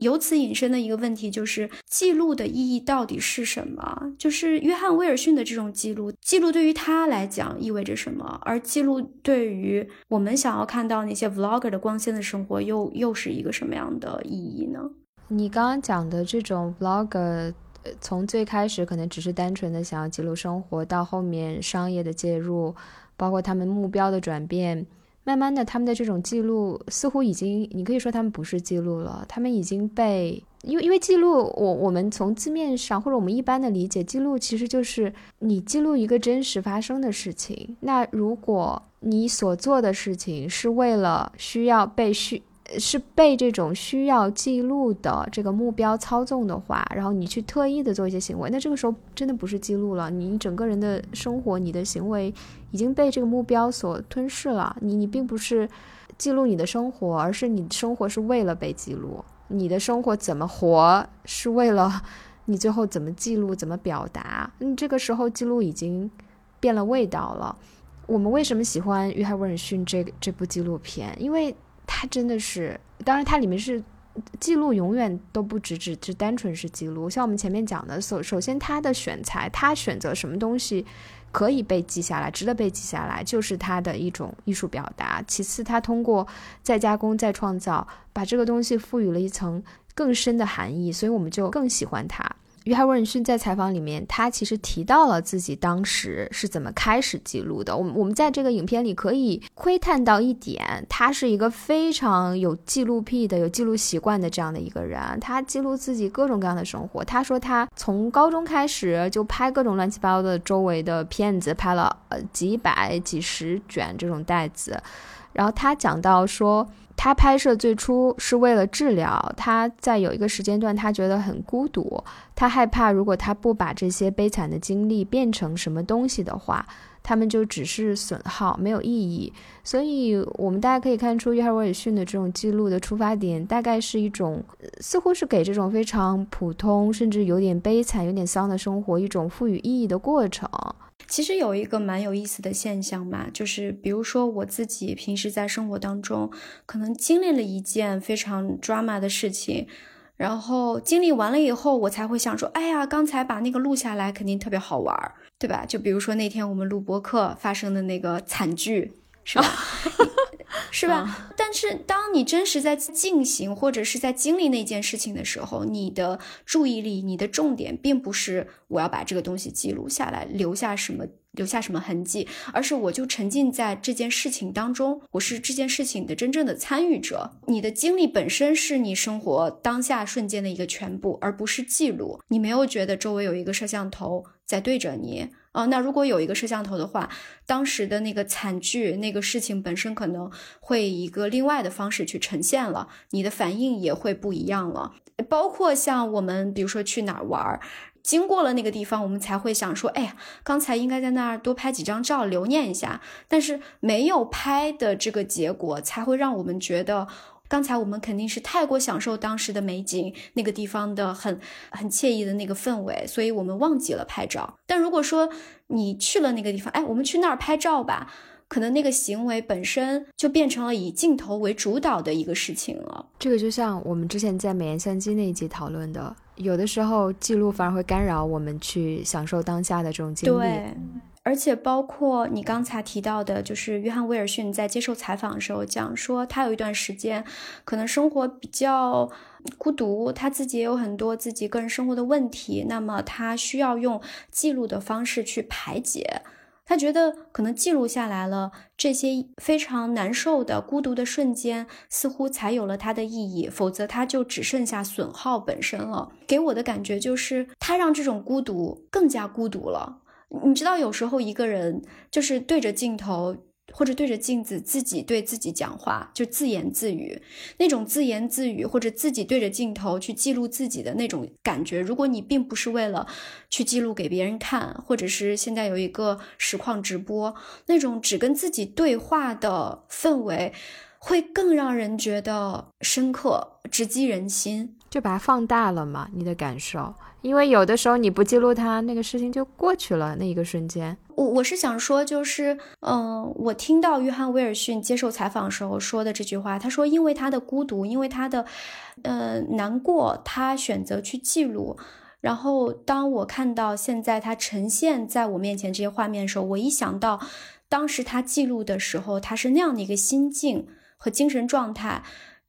由此引申的一个问题就是，记录的意义到底是什么？就是约翰威尔逊的这种记录，记录对于他来讲意味着什么？而记录对于我们想要看到那些 vlogger 的光鲜的生活，又又是一个什么样的意义呢？你刚刚讲的这种 vlogger，从最开始可能只是单纯的想要记录生活，到后面商业的介入，包括他们目标的转变。慢慢的，他们的这种记录似乎已经，你可以说他们不是记录了，他们已经被，因为因为记录，我我们从字面上或者我们一般的理解，记录其实就是你记录一个真实发生的事情。那如果你所做的事情是为了需要被需。是被这种需要记录的这个目标操纵的话，然后你去特意的做一些行为，那这个时候真的不是记录了。你整个人的生活，你的行为已经被这个目标所吞噬了。你你并不是记录你的生活，而是你生活是为了被记录。你的生活怎么活，是为了你最后怎么记录、怎么表达。你这个时候记录已经变了味道了。我们为什么喜欢约翰·威尔逊这这部纪录片？因为它真的是，当然它里面是记录，永远都不只只是单纯是记录。像我们前面讲的，首首先它的选材，它选择什么东西可以被记下来，值得被记下来，就是它的一种艺术表达。其次，它通过再加工、再创造，把这个东西赋予了一层更深的含义，所以我们就更喜欢它。约翰·威尔逊在采访里面，他其实提到了自己当时是怎么开始记录的。我们我们在这个影片里可以窥探到一点，他是一个非常有记录癖的、有记录习惯的这样的一个人。他记录自己各种各样的生活。他说他从高中开始就拍各种乱七八糟的周围的片子，拍了呃几百、几十卷这种袋子。然后他讲到说。他拍摄最初是为了治疗，他在有一个时间段，他觉得很孤独，他害怕如果他不把这些悲惨的经历变成什么东西的话，他们就只是损耗，没有意义。所以，我们大家可以看出约翰威尔逊的这种记录的出发点，大概是一种，似乎是给这种非常普通，甚至有点悲惨、有点丧的生活一种赋予意义的过程。其实有一个蛮有意思的现象嘛，就是比如说我自己平时在生活当中，可能经历了一件非常 drama 的事情，然后经历完了以后，我才会想说，哎呀，刚才把那个录下来，肯定特别好玩，对吧？就比如说那天我们录播课发生的那个惨剧，是吧？是吧？但是当你真实在进行或者是在经历那件事情的时候，你的注意力、你的重点，并不是我要把这个东西记录下来，留下什么，留下什么痕迹，而是我就沉浸在这件事情当中，我是这件事情的真正的参与者。你的经历本身是你生活当下瞬间的一个全部，而不是记录。你没有觉得周围有一个摄像头在对着你。哦，那如果有一个摄像头的话，当时的那个惨剧，那个事情本身可能会以一个另外的方式去呈现了，你的反应也会不一样了。包括像我们，比如说去哪儿玩，经过了那个地方，我们才会想说，哎呀，刚才应该在那儿多拍几张照留念一下。但是没有拍的这个结果，才会让我们觉得。刚才我们肯定是太过享受当时的美景，那个地方的很很惬意的那个氛围，所以我们忘记了拍照。但如果说你去了那个地方，哎，我们去那儿拍照吧，可能那个行为本身就变成了以镜头为主导的一个事情了。这个就像我们之前在美颜相机那一集讨论的，有的时候记录反而会干扰我们去享受当下的这种经历。对。而且包括你刚才提到的，就是约翰威尔逊在接受采访的时候讲说，他有一段时间可能生活比较孤独，他自己也有很多自己个人生活的问题，那么他需要用记录的方式去排解。他觉得可能记录下来了这些非常难受的孤独的瞬间，似乎才有了它的意义，否则他就只剩下损耗本身了。给我的感觉就是，他让这种孤独更加孤独了。你知道，有时候一个人就是对着镜头或者对着镜子自己对自己讲话，就自言自语，那种自言自语或者自己对着镜头去记录自己的那种感觉。如果你并不是为了去记录给别人看，或者是现在有一个实况直播，那种只跟自己对话的氛围，会更让人觉得深刻、直击人心，就把它放大了嘛，你的感受。因为有的时候你不记录它，那个事情就过去了。那一个瞬间，我我是想说，就是，嗯，我听到约翰威尔逊接受采访时候说的这句话，他说，因为他的孤独，因为他的，呃，难过，他选择去记录。然后，当我看到现在他呈现在我面前这些画面的时候，我一想到当时他记录的时候，他是那样的一个心境和精神状态，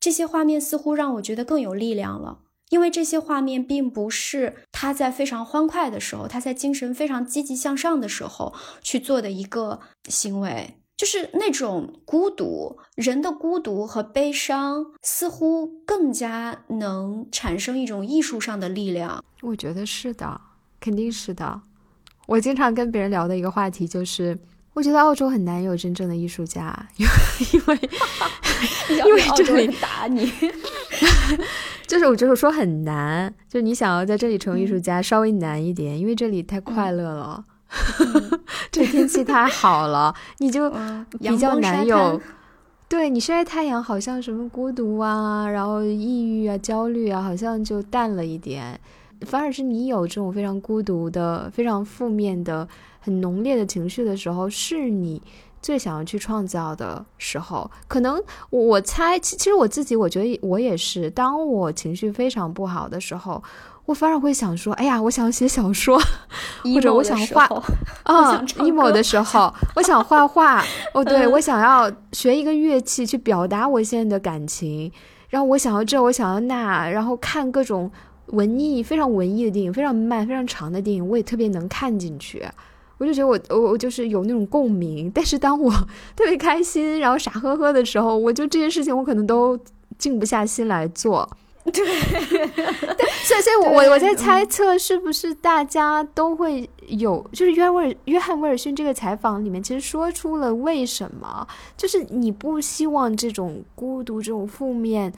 这些画面似乎让我觉得更有力量了。因为这些画面并不是他在非常欢快的时候，他在精神非常积极向上的时候去做的一个行为，就是那种孤独，人的孤独和悲伤似乎更加能产生一种艺术上的力量。我觉得是的，肯定是的。我经常跟别人聊的一个话题就是，我觉得澳洲很难有真正的艺术家，因为因为 这里打你。就是我就是说很难，就是你想要在这里成为艺术家稍微难一点，因为这里太快乐了，这天气太好了，你就比较难有。对你晒太阳，好像什么孤独啊，然后抑郁啊、焦虑啊，好像就淡了一点。反而是你有这种非常孤独的、非常负面的、很浓烈的情绪的时候，是你。最想要去创造的时候，可能我猜，其其实我自己，我觉得我也是。当我情绪非常不好的时候，我反而会想说：“哎呀，我想写小说，或者我想画啊，emo 的时候，我想画画。哦，对，我想要学一个乐器去表达我现在的感情。然后我想要这，我想要那，然后看各种文艺、非常文艺的电影，非常慢、非常长的电影，我也特别能看进去。”我就觉得我我我就是有那种共鸣，但是当我 特别开心，然后傻呵呵的时候，我就这些事情我可能都静不下心来做。对，所以所以，我我我在猜测，是不是大家都会有，就是约威尔约翰威尔逊这个采访里面，其实说出了为什么，就是你不希望这种孤独、这种负面。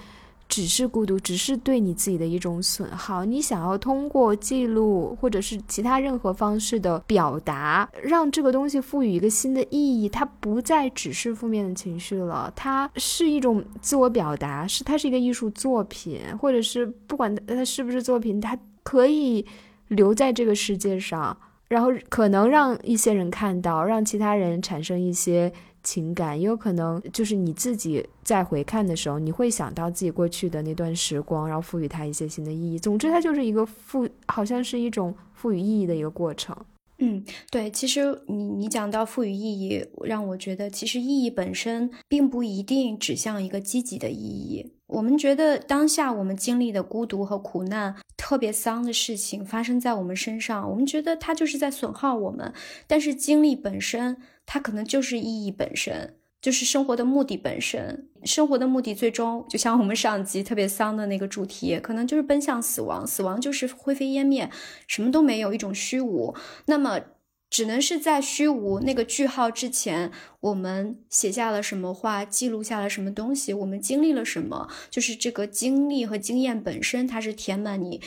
只是孤独，只是对你自己的一种损耗。你想要通过记录或者是其他任何方式的表达，让这个东西赋予一个新的意义。它不再只是负面的情绪了，它是一种自我表达，是它是一个艺术作品，或者是不管它是不是作品，它可以留在这个世界上，然后可能让一些人看到，让其他人产生一些。情感也有可能就是你自己在回看的时候，你会想到自己过去的那段时光，然后赋予它一些新的意义。总之，它就是一个赋，好像是一种赋予意义的一个过程。嗯，对，其实你你讲到赋予意义，让我觉得其实意义本身并不一定指向一个积极的意义。我们觉得当下我们经历的孤独和苦难，特别丧的事情发生在我们身上，我们觉得它就是在损耗我们。但是经历本身。它可能就是意义本身，就是生活的目的本身。生活的目的最终，就像我们上集特别丧的那个主题，可能就是奔向死亡。死亡就是灰飞烟灭，什么都没有，一种虚无。那么，只能是在虚无那个句号之前，我们写下了什么话，记录下了什么东西，我们经历了什么，就是这个经历和经验本身，它是填满你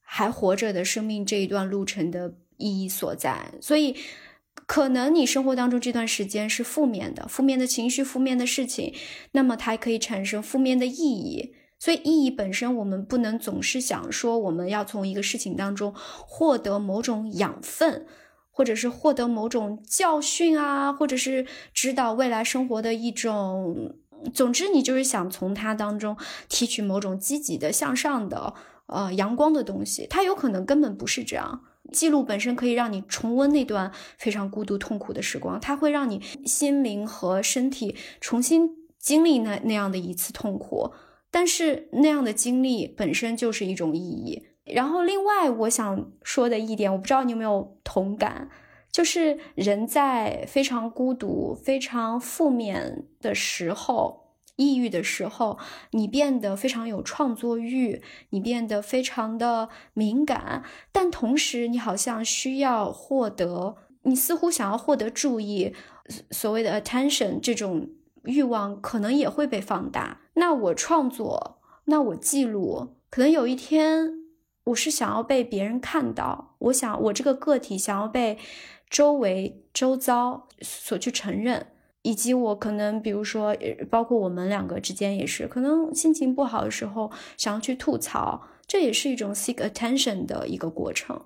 还活着的生命这一段路程的意义所在。所以。可能你生活当中这段时间是负面的，负面的情绪、负面的事情，那么它可以产生负面的意义。所以意义本身，我们不能总是想说我们要从一个事情当中获得某种养分，或者是获得某种教训啊，或者是指导未来生活的一种。总之，你就是想从它当中提取某种积极的、向上的、呃阳光的东西。它有可能根本不是这样。记录本身可以让你重温那段非常孤独、痛苦的时光，它会让你心灵和身体重新经历那那样的一次痛苦。但是那样的经历本身就是一种意义。然后，另外我想说的一点，我不知道你有没有同感，就是人在非常孤独、非常负面的时候。抑郁的时候，你变得非常有创作欲，你变得非常的敏感，但同时你好像需要获得你似乎想要获得注意，所谓的 attention 这种欲望可能也会被放大。那我创作，那我记录，可能有一天我是想要被别人看到，我想我这个个体想要被周围周遭所去承认。以及我可能，比如说，包括我们两个之间也是，可能心情不好的时候想要去吐槽，这也是一种 seek attention 的一个过程。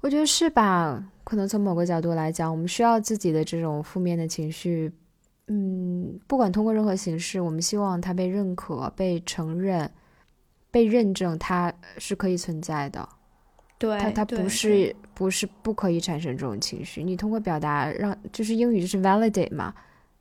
我觉得是吧？可能从某个角度来讲，我们需要自己的这种负面的情绪，嗯，不管通过任何形式，我们希望它被认可、被承认、被认证，它是可以存在的。对，它它不是不是不可以产生这种情绪。你通过表达让，就是英语就是 validate 嘛。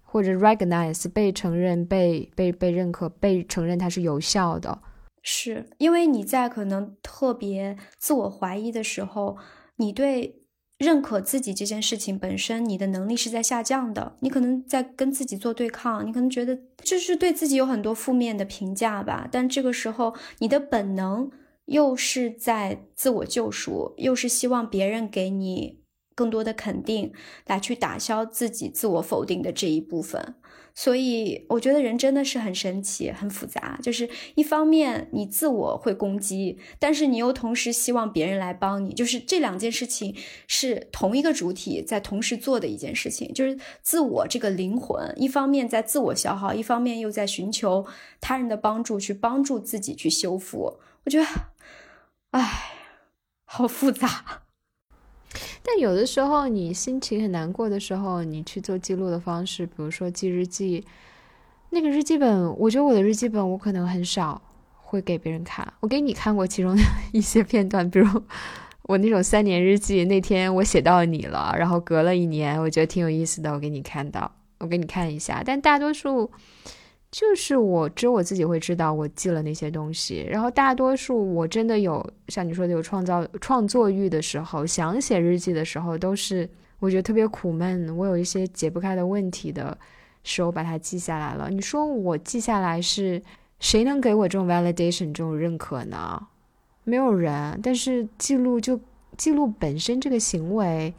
或者 recognize 被承认、被被被认可、被承认它是有效的，是因为你在可能特别自我怀疑的时候，你对认可自己这件事情本身，你的能力是在下降的，你可能在跟自己做对抗，你可能觉得就是对自己有很多负面的评价吧。但这个时候，你的本能又是在自我救赎，又是希望别人给你。更多的肯定来去打消自己自我否定的这一部分，所以我觉得人真的是很神奇、很复杂。就是一方面你自我会攻击，但是你又同时希望别人来帮你，就是这两件事情是同一个主体在同时做的一件事情。就是自我这个灵魂，一方面在自我消耗，一方面又在寻求他人的帮助，去帮助自己去修复。我觉得，唉，好复杂。但有的时候，你心情很难过的时候，你去做记录的方式，比如说记日记。那个日记本，我觉得我的日记本，我可能很少会给别人看。我给你看过其中的一些片段，比如我那种三年日记，那天我写到你了，然后隔了一年，我觉得挺有意思的，我给你看到，我给你看一下。但大多数。就是我只有我自己会知道我记了那些东西，然后大多数我真的有像你说的有创造创作欲的时候，想写日记的时候，都是我觉得特别苦闷，我有一些解不开的问题的时候把它记下来了。你说我记下来是谁能给我这种 validation 这种认可呢？没有人。但是记录就记录本身这个行为，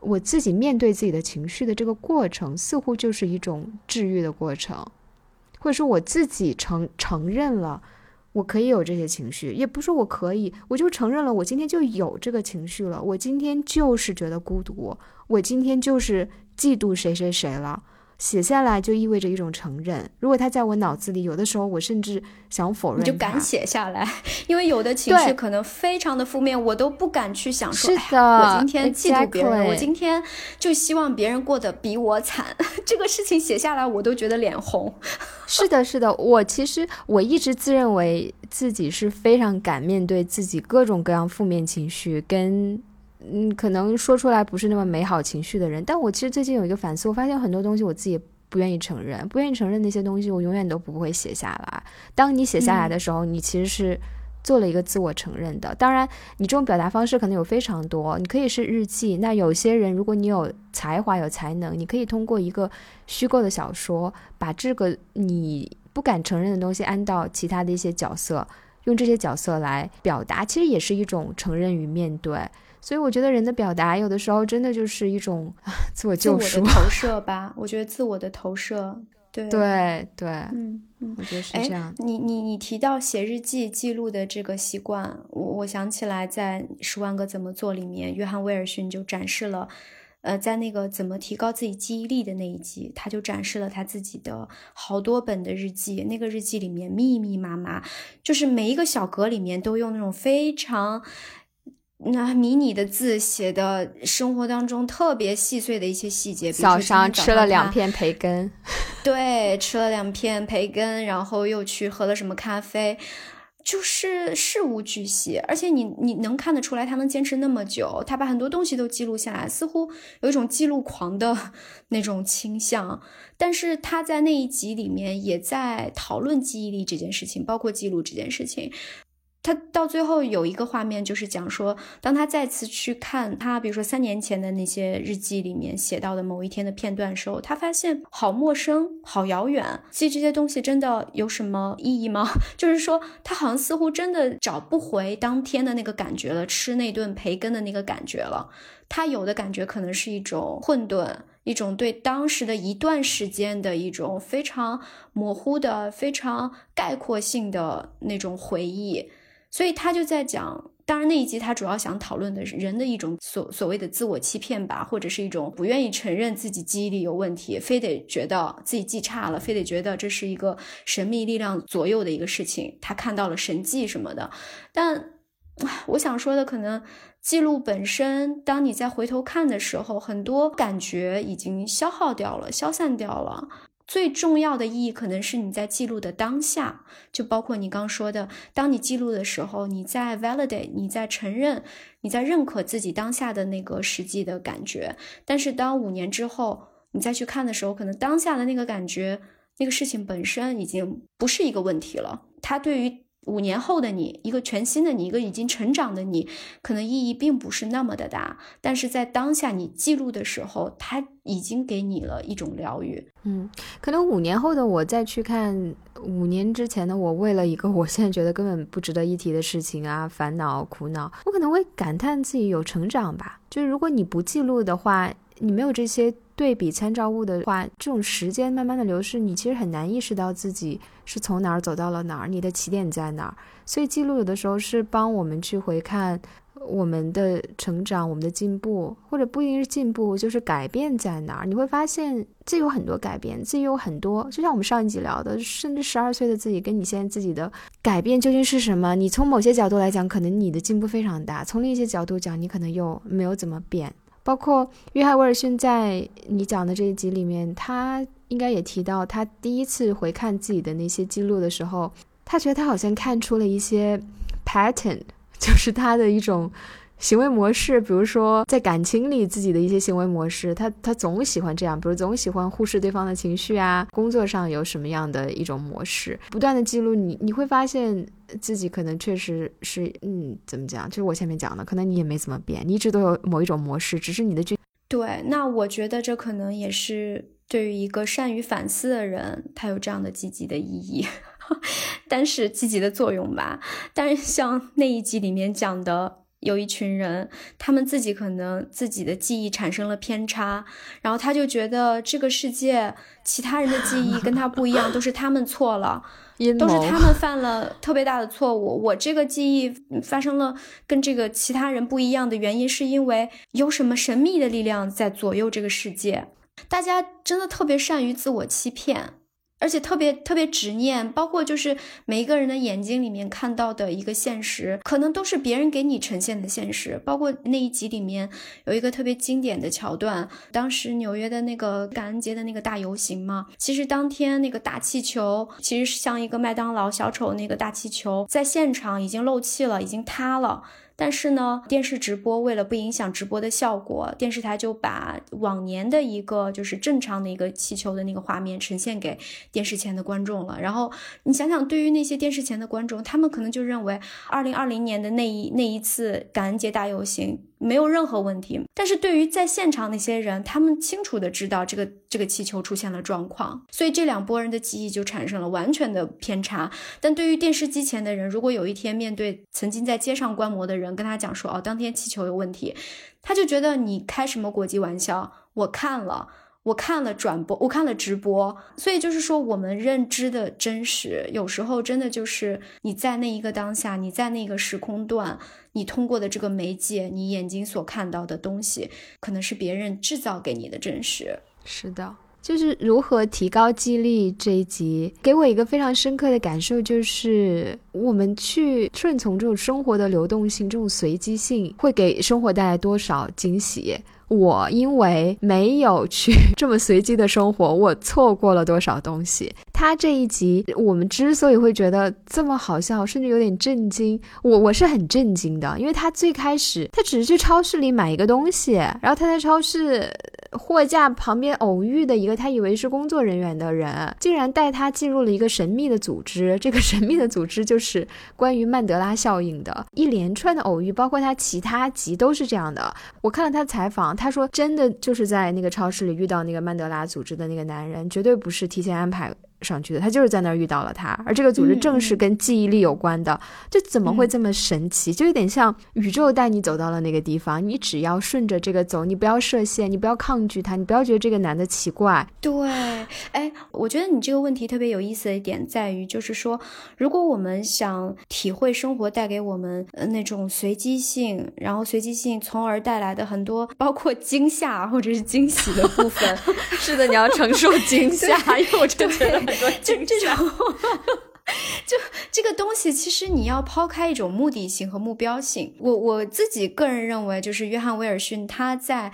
我自己面对自己的情绪的这个过程，似乎就是一种治愈的过程。或者说我自己承承认了，我可以有这些情绪，也不是我可以，我就承认了，我今天就有这个情绪了，我今天就是觉得孤独，我今天就是嫉妒谁谁谁了。写下来就意味着一种承认。如果它在我脑子里，有的时候我甚至想否认。你就敢写下来，因为有的情绪可能非常的负面，我都不敢去想说。是的，我今天嫉妒别人，我今天就希望别人过得比我惨。这个事情写下来，我都觉得脸红。是的，是的，我其实我一直自认为自己是非常敢面对自己各种各样负面情绪跟。嗯，可能说出来不是那么美好情绪的人，但我其实最近有一个反思，我发现很多东西我自己不愿意承认，不愿意承认那些东西，我永远都不会写下来。当你写下来的时候，你其实是做了一个自我承认的。当然，你这种表达方式可能有非常多，你可以是日记。那有些人，如果你有才华、有才能，你可以通过一个虚构的小说，把这个你不敢承认的东西安到其他的一些角色，用这些角色来表达，其实也是一种承认与面对。所以我觉得人的表达有的时候真的就是一种自我救赎、投射吧。我觉得自我的投射，对对 对，嗯嗯，我觉得是这样。你你你提到写日记记录的这个习惯，我我想起来在《十万个怎么做》里面，约翰威尔逊就展示了，呃，在那个怎么提高自己记忆力的那一集，他就展示了他自己的好多本的日记。那个日记里面密密麻麻，就是每一个小格里面都用那种非常。那迷你的字写的生活当中特别细碎的一些细节，早上吃了两片培根，对，吃了两片培根，然后又去喝了什么咖啡，就是事无巨细，而且你你能看得出来，他能坚持那么久，他把很多东西都记录下来，似乎有一种记录狂的那种倾向。但是他在那一集里面也在讨论记忆力这件事情，包括记录这件事情。他到最后有一个画面，就是讲说，当他再次去看他，比如说三年前的那些日记里面写到的某一天的片段时候，他发现好陌生，好遥远。记这些东西真的有什么意义吗？就是说，他好像似乎真的找不回当天的那个感觉了，吃那顿培根的那个感觉了。他有的感觉可能是一种混沌，一种对当时的一段时间的一种非常模糊的、非常概括性的那种回忆。所以他就在讲，当然那一集他主要想讨论的是人的一种所所谓的自我欺骗吧，或者是一种不愿意承认自己记忆力有问题，非得觉得自己记差了，非得觉得这是一个神秘力量左右的一个事情，他看到了神迹什么的。但我想说的，可能记录本身，当你再回头看的时候，很多感觉已经消耗掉了，消散掉了。最重要的意义可能是你在记录的当下，就包括你刚说的，当你记录的时候，你在 validate，你在承认，你在认可自己当下的那个实际的感觉。但是当五年之后你再去看的时候，可能当下的那个感觉，那个事情本身已经不是一个问题了。它对于五年后的你，一个全新的你，一个已经成长的你，可能意义并不是那么的大。但是在当下你记录的时候，它已经给你了一种疗愈。嗯，可能五年后的我再去看五年之前的我，为了一个我现在觉得根本不值得一提的事情啊，烦恼、苦恼，我可能会感叹自己有成长吧。就是如果你不记录的话，你没有这些对比参照物的话，这种时间慢慢的流逝，你其实很难意识到自己是从哪儿走到了哪儿，你的起点在哪儿。所以记录有的时候是帮我们去回看我们的成长、我们的进步，或者不一定是进步，就是改变在哪儿。你会发现自己有很多改变，自己有很多，就像我们上一集聊的，甚至十二岁的自己跟你现在自己的改变究竟是什么？你从某些角度来讲，可能你的进步非常大；从另一些角度讲，你可能又没有怎么变。包括约翰威尔逊在你讲的这一集里面，他应该也提到，他第一次回看自己的那些记录的时候，他觉得他好像看出了一些 pattern，就是他的一种。行为模式，比如说在感情里自己的一些行为模式，他他总喜欢这样，比如总喜欢忽视对方的情绪啊。工作上有什么样的一种模式，不断的记录你，你会发现自己可能确实是，嗯，怎么讲？就是我前面讲的，可能你也没怎么变，你一直都有某一种模式，只是你的这对。那我觉得这可能也是对于一个善于反思的人，他有这样的积极的意义，但是积极的作用吧。但是像那一集里面讲的。有一群人，他们自己可能自己的记忆产生了偏差，然后他就觉得这个世界其他人的记忆跟他不一样，都是他们错了，都是他们犯了特别大的错误。我这个记忆发生了跟这个其他人不一样的原因，是因为有什么神秘的力量在左右这个世界。大家真的特别善于自我欺骗。而且特别特别执念，包括就是每一个人的眼睛里面看到的一个现实，可能都是别人给你呈现的现实。包括那一集里面有一个特别经典的桥段，当时纽约的那个感恩节的那个大游行嘛，其实当天那个大气球其实是像一个麦当劳小丑那个大气球，在现场已经漏气了，已经塌了。但是呢，电视直播为了不影响直播的效果，电视台就把往年的一个就是正常的一个气球的那个画面呈现给电视前的观众了。然后你想想，对于那些电视前的观众，他们可能就认为二零二零年的那一那一次感恩节大游行。没有任何问题，但是对于在现场那些人，他们清楚的知道这个这个气球出现了状况，所以这两拨人的记忆就产生了完全的偏差。但对于电视机前的人，如果有一天面对曾经在街上观摩的人，跟他讲说，哦，当天气球有问题，他就觉得你开什么国际玩笑？我看了。我看了转播，我看了直播，所以就是说，我们认知的真实，有时候真的就是你在那一个当下，你在那个时空段，你通过的这个媒介，你眼睛所看到的东西，可能是别人制造给你的真实。是的，就是如何提高记忆力这一集，给我一个非常深刻的感受，就是我们去顺从这种生活的流动性，这种随机性，会给生活带来多少惊喜。我因为没有去 这么随机的生活，我错过了多少东西。他这一集，我们之所以会觉得这么好笑，甚至有点震惊，我我是很震惊的，因为他最开始他只是去超市里买一个东西，然后他在超市货架旁边偶遇的一个他以为是工作人员的人，竟然带他进入了一个神秘的组织。这个神秘的组织就是关于曼德拉效应的一连串的偶遇，包括他其他集都是这样的。我看了他采访，他说真的就是在那个超市里遇到那个曼德拉组织的那个男人，绝对不是提前安排。上去的，他就是在那儿遇到了他，而这个组织正是跟记忆力有关的，就怎么会这么神奇？就有点像宇宙带你走到了那个地方，你只要顺着这个走，你不要设限，你不要抗拒他，你不要觉得这个男的奇怪。对，哎，我觉得你这个问题特别有意思的一点在于，就是说，如果我们想体会生活带给我们呃那种随机性，然后随机性从而带来的很多包括惊吓或者是惊喜的部分，是的，你要承受惊吓，因为我真的觉得。就这种，就这个东西，其实你要抛开一种目的性和目标性。我我自己个人认为，就是约翰威尔逊他在。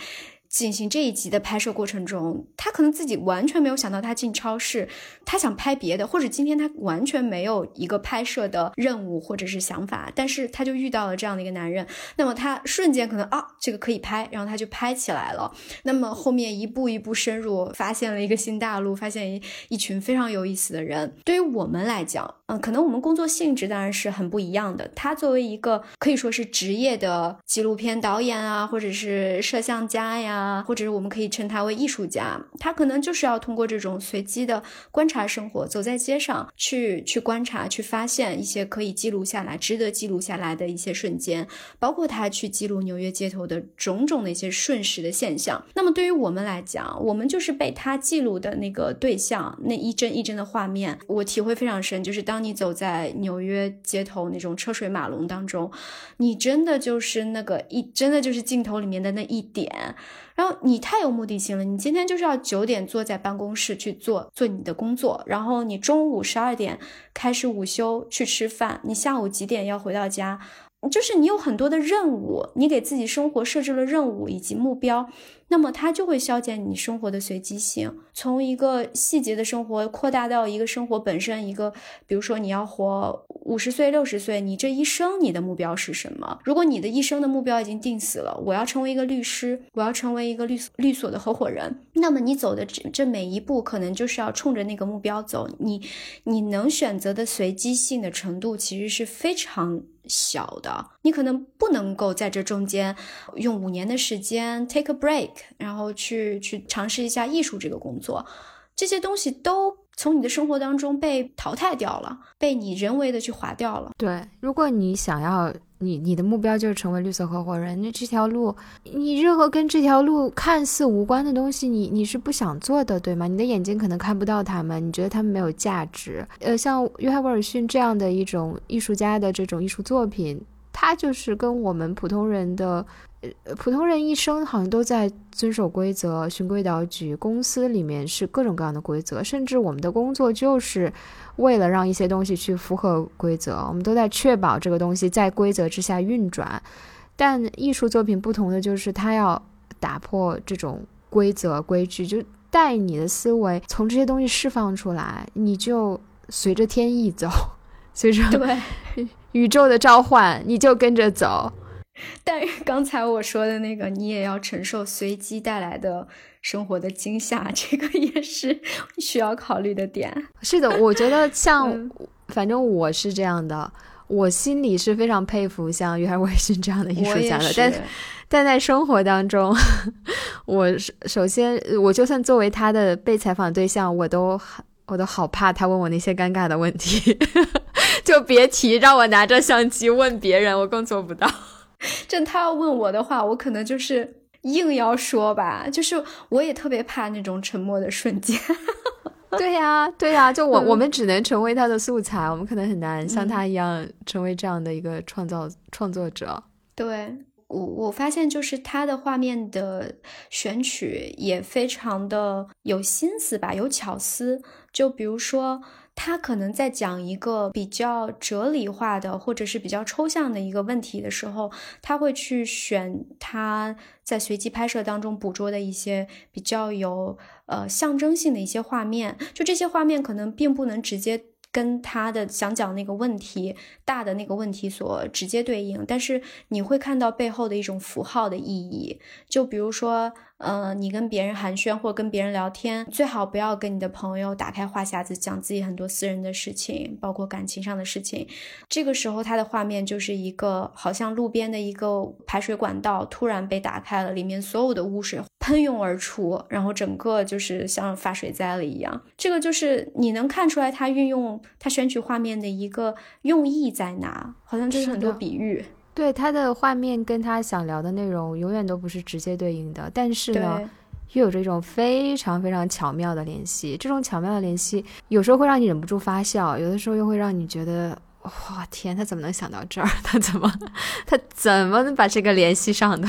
进行这一集的拍摄过程中，他可能自己完全没有想到，他进超市，他想拍别的，或者今天他完全没有一个拍摄的任务或者是想法，但是他就遇到了这样的一个男人，那么他瞬间可能啊，这个可以拍，然后他就拍起来了。那么后面一步一步深入，发现了一个新大陆，发现一一群非常有意思的人。对于我们来讲，嗯，可能我们工作性质当然是很不一样的。他作为一个可以说是职业的纪录片导演啊，或者是摄像家呀。啊，或者是我们可以称他为艺术家，他可能就是要通过这种随机的观察生活，走在街上去去观察，去发现一些可以记录下来、值得记录下来的一些瞬间，包括他去记录纽约街头的种种的一些瞬时的现象。那么对于我们来讲，我们就是被他记录的那个对象，那一帧一帧的画面，我体会非常深。就是当你走在纽约街头那种车水马龙当中，你真的就是那个一，真的就是镜头里面的那一点。然后你太有目的性了，你今天就是要九点坐在办公室去做做你的工作，然后你中午十二点开始午休去吃饭，你下午几点要回到家？就是你有很多的任务，你给自己生活设置了任务以及目标，那么它就会消减你生活的随机性。从一个细节的生活扩大到一个生活本身，一个比如说你要活五十岁、六十岁，你这一生你的目标是什么？如果你的一生的目标已经定死了，我要成为一个律师，我要成为一个律律所的合伙人，那么你走的这这每一步，可能就是要冲着那个目标走。你你能选择的随机性的程度，其实是非常。小的，你可能不能够在这中间用五年的时间 take a break，然后去去尝试一下艺术这个工作，这些东西都从你的生活当中被淘汰掉了，被你人为的去划掉了。对，如果你想要。你你的目标就是成为绿色合伙人，那这条路，你任何跟这条路看似无关的东西，你你是不想做的，对吗？你的眼睛可能看不到他们，你觉得他们没有价值。呃，像约翰威尔逊这样的一种艺术家的这种艺术作品，他就是跟我们普通人的。普通人一生好像都在遵守规则、循规蹈矩。公司里面是各种各样的规则，甚至我们的工作就是为了让一些东西去符合规则。我们都在确保这个东西在规则之下运转。但艺术作品不同的就是，它要打破这种规则规矩，就带你的思维从这些东西释放出来，你就随着天意走，随着 宇宙的召唤，你就跟着走。但刚才我说的那个，你也要承受随机带来的生活的惊吓，这个也是需要考虑的点。是的，我觉得像，反正我是这样的，我心里是非常佩服像约翰威逊这样的艺术家的。但但在生活当中，我首先，我就算作为他的被采访对象，我都我都好怕他问我那些尴尬的问题，就别提让我拿着相机问别人，我更做不到。就他要问我的话，我可能就是硬要说吧，就是我也特别怕那种沉默的瞬间。对呀，对呀，就我我们只能成为他的素材，我们可能很难像他一样成为这样的一个创造创作者。对我我发现就是他的画面的选取也非常的有心思吧，有巧思。就比如说。他可能在讲一个比较哲理化的，或者是比较抽象的一个问题的时候，他会去选他在随机拍摄当中捕捉的一些比较有呃象征性的一些画面。就这些画面可能并不能直接跟他的想讲那个问题大的那个问题所直接对应，但是你会看到背后的一种符号的意义，就比如说。呃，你跟别人寒暄或跟别人聊天，最好不要跟你的朋友打开话匣子讲自己很多私人的事情，包括感情上的事情。这个时候，他的画面就是一个好像路边的一个排水管道突然被打开了，里面所有的污水喷涌而出，然后整个就是像发水灾了一样。这个就是你能看出来他运用他选取画面的一个用意在哪，好像就是很多比喻。对他的画面跟他想聊的内容永远都不是直接对应的，但是呢，又有着一种非常非常巧妙的联系。这种巧妙的联系，有时候会让你忍不住发笑，有的时候又会让你觉得，哇天，他怎么能想到这儿？他怎么，他怎么能把这个联系上的？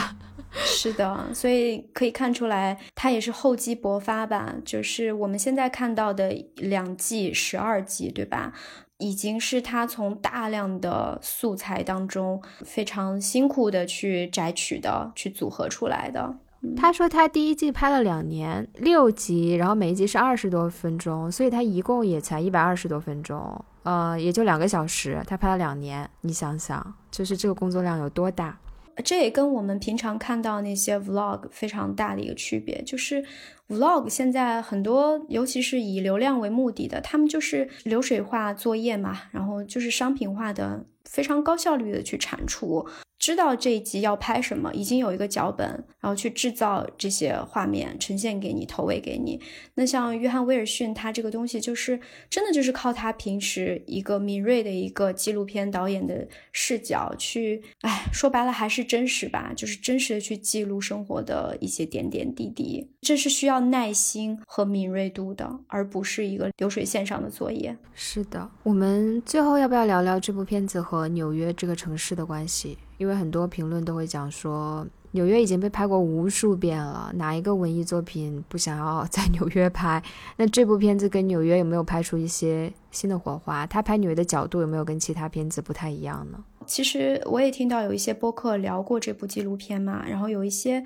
是的，所以可以看出来，他也是厚积薄发吧。就是我们现在看到的两季十二集，对吧？已经是他从大量的素材当中非常辛苦的去摘取的，去组合出来的。他说他第一季拍了两年，六集，然后每一集是二十多分钟，所以他一共也才一百二十多分钟，呃，也就两个小时。他拍了两年，你想想，就是这个工作量有多大？这也跟我们平常看到那些 vlog 非常大的一个区别，就是 vlog 现在很多，尤其是以流量为目的的，他们就是流水化作业嘛，然后就是商品化的，非常高效率的去产出。知道这一集要拍什么，已经有一个脚本，然后去制造这些画面呈现给你，投喂给你。那像约翰威尔逊，他这个东西就是真的就是靠他平时一个敏锐的一个纪录片导演的视角去，哎，说白了还是真实吧，就是真实的去记录生活的一些点点滴滴。这是需要耐心和敏锐度的，而不是一个流水线上的作业。是的，我们最后要不要聊聊这部片子和纽约这个城市的关系？因为很多评论都会讲说，纽约已经被拍过无数遍了，哪一个文艺作品不想要 在纽约拍？那这部片子跟纽约有没有拍出一些新的火花？他拍纽约的角度有没有跟其他片子不太一样呢？其实我也听到有一些播客聊过这部纪录片嘛，然后有一些。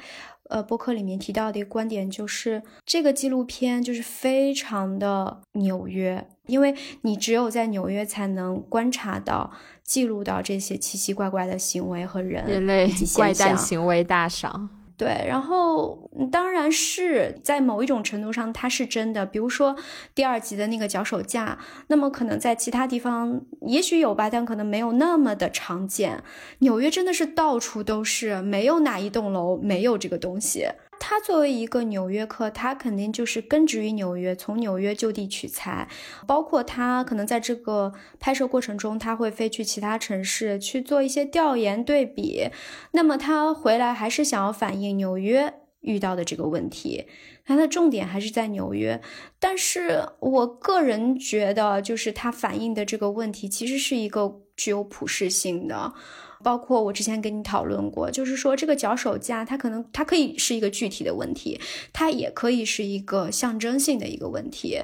呃，播客里面提到的一个观点就是，这个纪录片就是非常的纽约，因为你只有在纽约才能观察到、记录到这些奇奇怪怪的行为和人、人类怪诞行为大赏。对，然后当然是在某一种程度上它是真的，比如说第二集的那个脚手架，那么可能在其他地方也许有吧，但可能没有那么的常见。纽约真的是到处都是，没有哪一栋楼没有这个东西。他作为一个纽约客，他肯定就是根植于纽约，从纽约就地取材。包括他可能在这个拍摄过程中，他会飞去其他城市去做一些调研对比。那么他回来还是想要反映纽约遇到的这个问题，他的重点还是在纽约。但是我个人觉得，就是他反映的这个问题，其实是一个具有普适性的。包括我之前跟你讨论过，就是说这个脚手架，它可能它可以是一个具体的问题，它也可以是一个象征性的一个问题。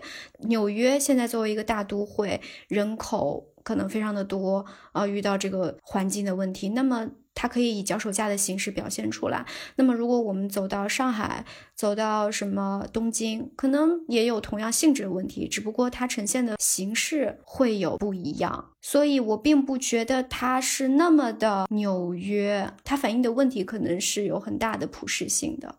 纽约现在作为一个大都会，人口可能非常的多，呃，遇到这个环境的问题，那么。它可以以脚手架的形式表现出来。那么，如果我们走到上海，走到什么东京，可能也有同样性质的问题，只不过它呈现的形式会有不一样。所以我并不觉得它是那么的纽约，它反映的问题可能是有很大的普适性的。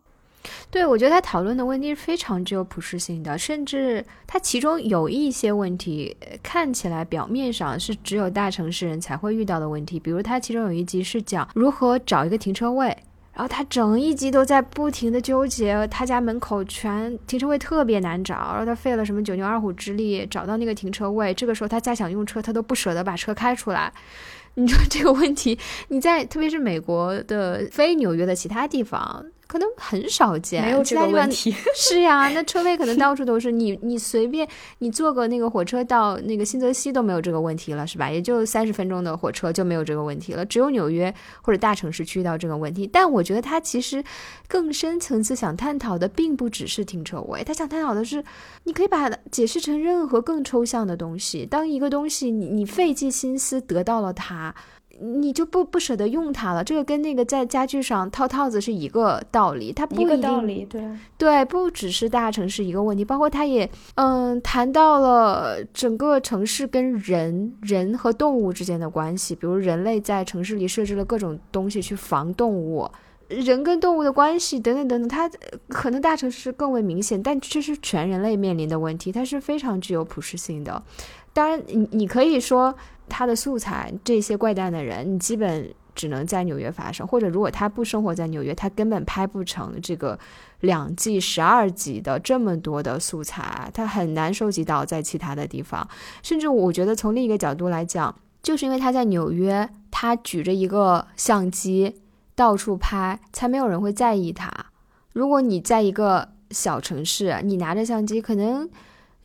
对，我觉得他讨论的问题是非常具有普适性的，甚至他其中有一些问题看起来表面上是只有大城市人才会遇到的问题，比如他其中有一集是讲如何找一个停车位，然后他整一集都在不停的纠结，他家门口全停车位特别难找，然后他费了什么九牛二虎之力找到那个停车位，这个时候他再想用车，他都不舍得把车开出来。你说这个问题，你在特别是美国的非纽约的其他地方。可能很少见，没有这个问题。是呀，那车位可能到处都是。你 你随便你坐个那个火车到那个新泽西都没有这个问题了，是吧？也就三十分钟的火车就没有这个问题了。只有纽约或者大城市遇到这个问题。但我觉得他其实更深层次想探讨的，并不只是停车位，他想探讨的是，你可以把它解释成任何更抽象的东西。当一个东西你你费尽心思得到了它。你就不不舍得用它了。这个跟那个在家具上套套子是一个道理，它不一个道理，对对，不只是大城市一个问题，包括它也嗯谈到了整个城市跟人人和动物之间的关系，比如人类在城市里设置了各种东西去防动物。人跟动物的关系等等等等，它可能大城市更为明显，但这是全人类面临的问题，它是非常具有普适性的。当然，你你可以说他的素材，这些怪诞的人，你基本只能在纽约发生，或者如果他不生活在纽约，他根本拍不成这个两季十二集的这么多的素材，他很难收集到在其他的地方。甚至我觉得从另一个角度来讲，就是因为他在纽约，他举着一个相机。到处拍，才没有人会在意他。如果你在一个小城市，你拿着相机，可能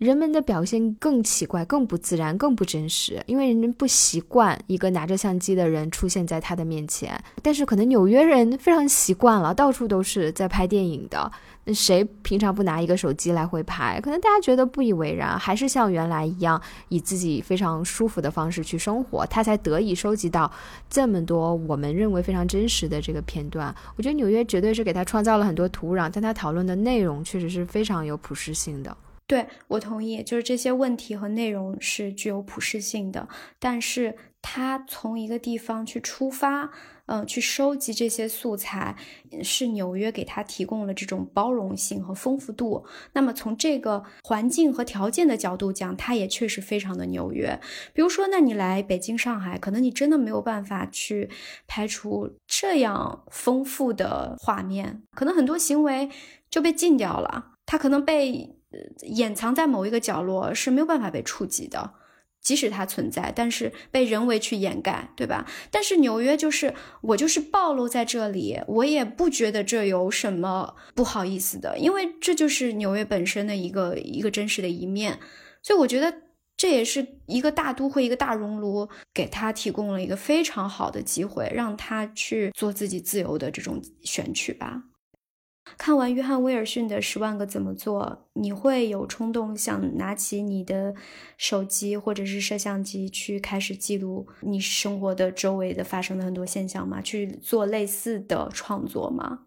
人们的表现更奇怪、更不自然、更不真实，因为人们不习惯一个拿着相机的人出现在他的面前。但是，可能纽约人非常习惯了，到处都是在拍电影的。那谁平常不拿一个手机来回拍？可能大家觉得不以为然，还是像原来一样，以自己非常舒服的方式去生活，他才得以收集到这么多我们认为非常真实的这个片段。我觉得纽约绝对是给他创造了很多土壤，但他讨论的内容确实是非常有普适性的。对我同意，就是这些问题和内容是具有普适性的，但是他从一个地方去出发。嗯，去收集这些素材，是纽约给他提供了这种包容性和丰富度。那么从这个环境和条件的角度讲，它也确实非常的纽约。比如说，那你来北京、上海，可能你真的没有办法去拍出这样丰富的画面，可能很多行为就被禁掉了，它可能被掩藏在某一个角落，是没有办法被触及的。即使它存在，但是被人为去掩盖，对吧？但是纽约就是我就是暴露在这里，我也不觉得这有什么不好意思的，因为这就是纽约本身的一个一个真实的一面。所以我觉得这也是一个大都会、一个大熔炉，给他提供了一个非常好的机会，让他去做自己自由的这种选取吧。看完约翰威尔逊的《十万个怎么做》，你会有冲动想拿起你的手机或者是摄像机去开始记录你生活的周围的发生的很多现象吗？去做类似的创作吗？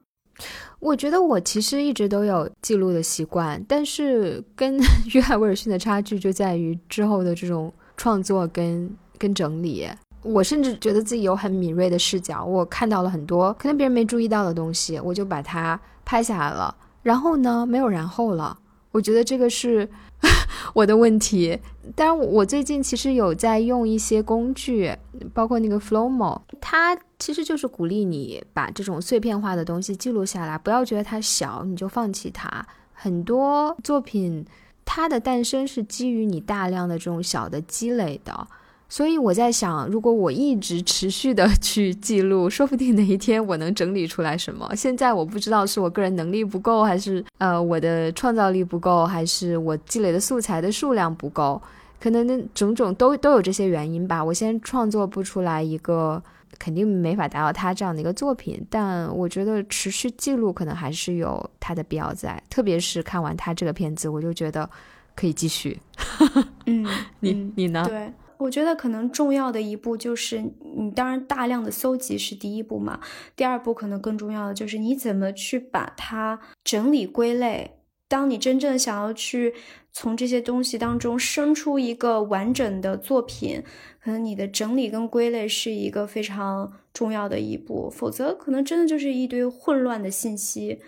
我觉得我其实一直都有记录的习惯，但是跟 约翰威尔逊的差距就在于之后的这种创作跟跟整理。我甚至觉得自己有很敏锐的视角，我看到了很多可能别人没注意到的东西，我就把它拍下来了。然后呢，没有然后了。我觉得这个是 我的问题。当然，我最近其实有在用一些工具，包括那个 Flowmo，它其实就是鼓励你把这种碎片化的东西记录下来，不要觉得它小你就放弃它。很多作品它的诞生是基于你大量的这种小的积累的。所以我在想，如果我一直持续的 去记录，说不定哪一天我能整理出来什么。现在我不知道是我个人能力不够，还是呃我的创造力不够，还是我积累的素材的数量不够，可能种种都都有这些原因吧。我先创作不出来一个，肯定没法达到他这样的一个作品。但我觉得持续记录可能还是有它的必要在，特别是看完他这个片子，我就觉得可以继续。嗯，你你呢？对。我觉得可能重要的一步就是，你当然大量的搜集是第一步嘛，第二步可能更重要的就是你怎么去把它整理归类。当你真正想要去从这些东西当中生出一个完整的作品，可能你的整理跟归类是一个非常重要的一步，否则可能真的就是一堆混乱的信息。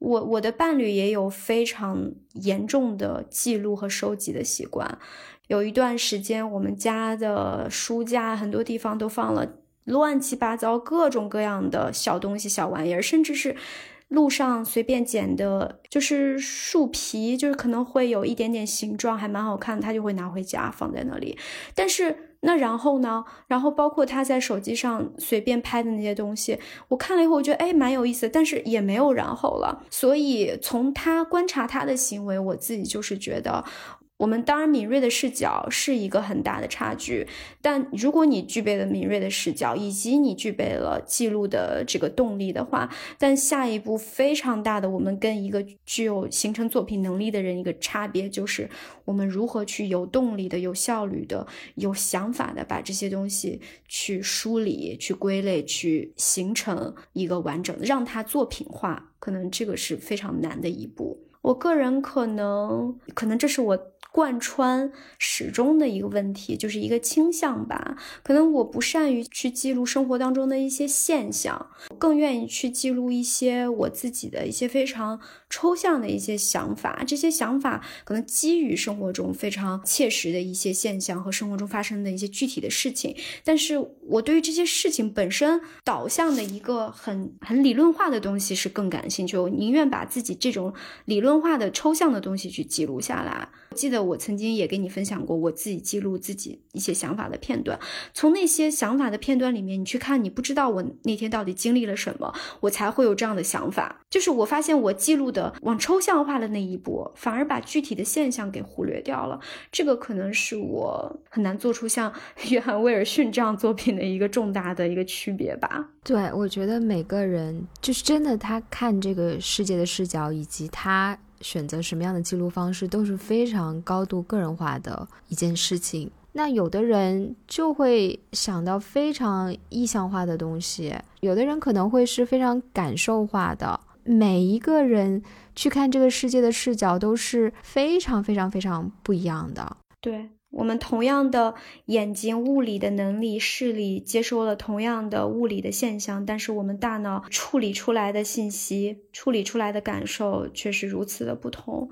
我我的伴侣也有非常严重的记录和收集的习惯。有一段时间，我们家的书架很多地方都放了乱七八糟各种各样的小东西、小玩意儿，甚至是路上随便捡的，就是树皮，就是可能会有一点点形状，还蛮好看，他就会拿回家放在那里。但是那然后呢？然后包括他在手机上随便拍的那些东西，我看了以后，我觉得哎蛮有意思，但是也没有然后了。所以从他观察他的行为，我自己就是觉得。我们当然敏锐的视角是一个很大的差距，但如果你具备了敏锐的视角，以及你具备了记录的这个动力的话，但下一步非常大的，我们跟一个具有形成作品能力的人一个差别就是，我们如何去有动力的、有效率的、有想法的把这些东西去梳理、去归类、去形成一个完整的，让它作品化，可能这个是非常难的一步。我个人可能，可能这是我。贯穿始终的一个问题，就是一个倾向吧。可能我不善于去记录生活当中的一些现象，更愿意去记录一些我自己的一些非常抽象的一些想法。这些想法可能基于生活中非常切实的一些现象和生活中发生的一些具体的事情。但是我对于这些事情本身导向的一个很很理论化的东西是更感兴趣。我宁愿把自己这种理论化的抽象的东西去记录下来。记得我曾经也跟你分享过我自己记录自己一些想法的片段，从那些想法的片段里面，你去看，你不知道我那天到底经历了什么，我才会有这样的想法。就是我发现我记录的往抽象化的那一步，反而把具体的现象给忽略掉了。这个可能是我很难做出像 约翰威尔逊这样作品的一个重大的一个区别吧。对，我觉得每个人就是真的，他看这个世界的视角以及他。选择什么样的记录方式都是非常高度个人化的一件事情。那有的人就会想到非常意象化的东西，有的人可能会是非常感受化的。每一个人去看这个世界的视角都是非常非常非常不一样的。对。我们同样的眼睛物理的能力、视力，接收了同样的物理的现象，但是我们大脑处理出来的信息、处理出来的感受却是如此的不同。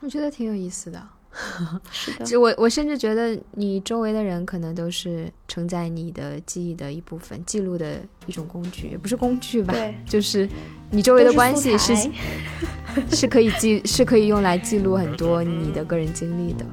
我觉得挺有意思的。是的，就我我甚至觉得你周围的人可能都是承载你的记忆的一部分，记录的一种工具，也不是工具吧？对，就是你周围的关系是 是可以记，是可以用来记录很多你的个人经历的。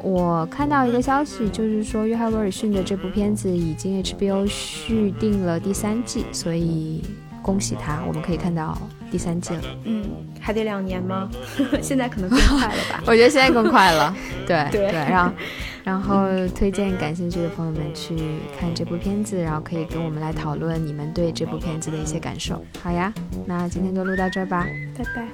我看到一个消息，就是说约翰威尔逊的这部片子已经 HBO 续订了第三季，所以恭喜他，我们可以看到第三季了。嗯，还得两年吗？现在可能更快了吧？我觉得现在更快了。对对，然后然后推荐感兴趣的朋友们去看这部片子，然后可以跟我们来讨论你们对这部片子的一些感受。好呀，那今天就录到这儿吧，拜拜。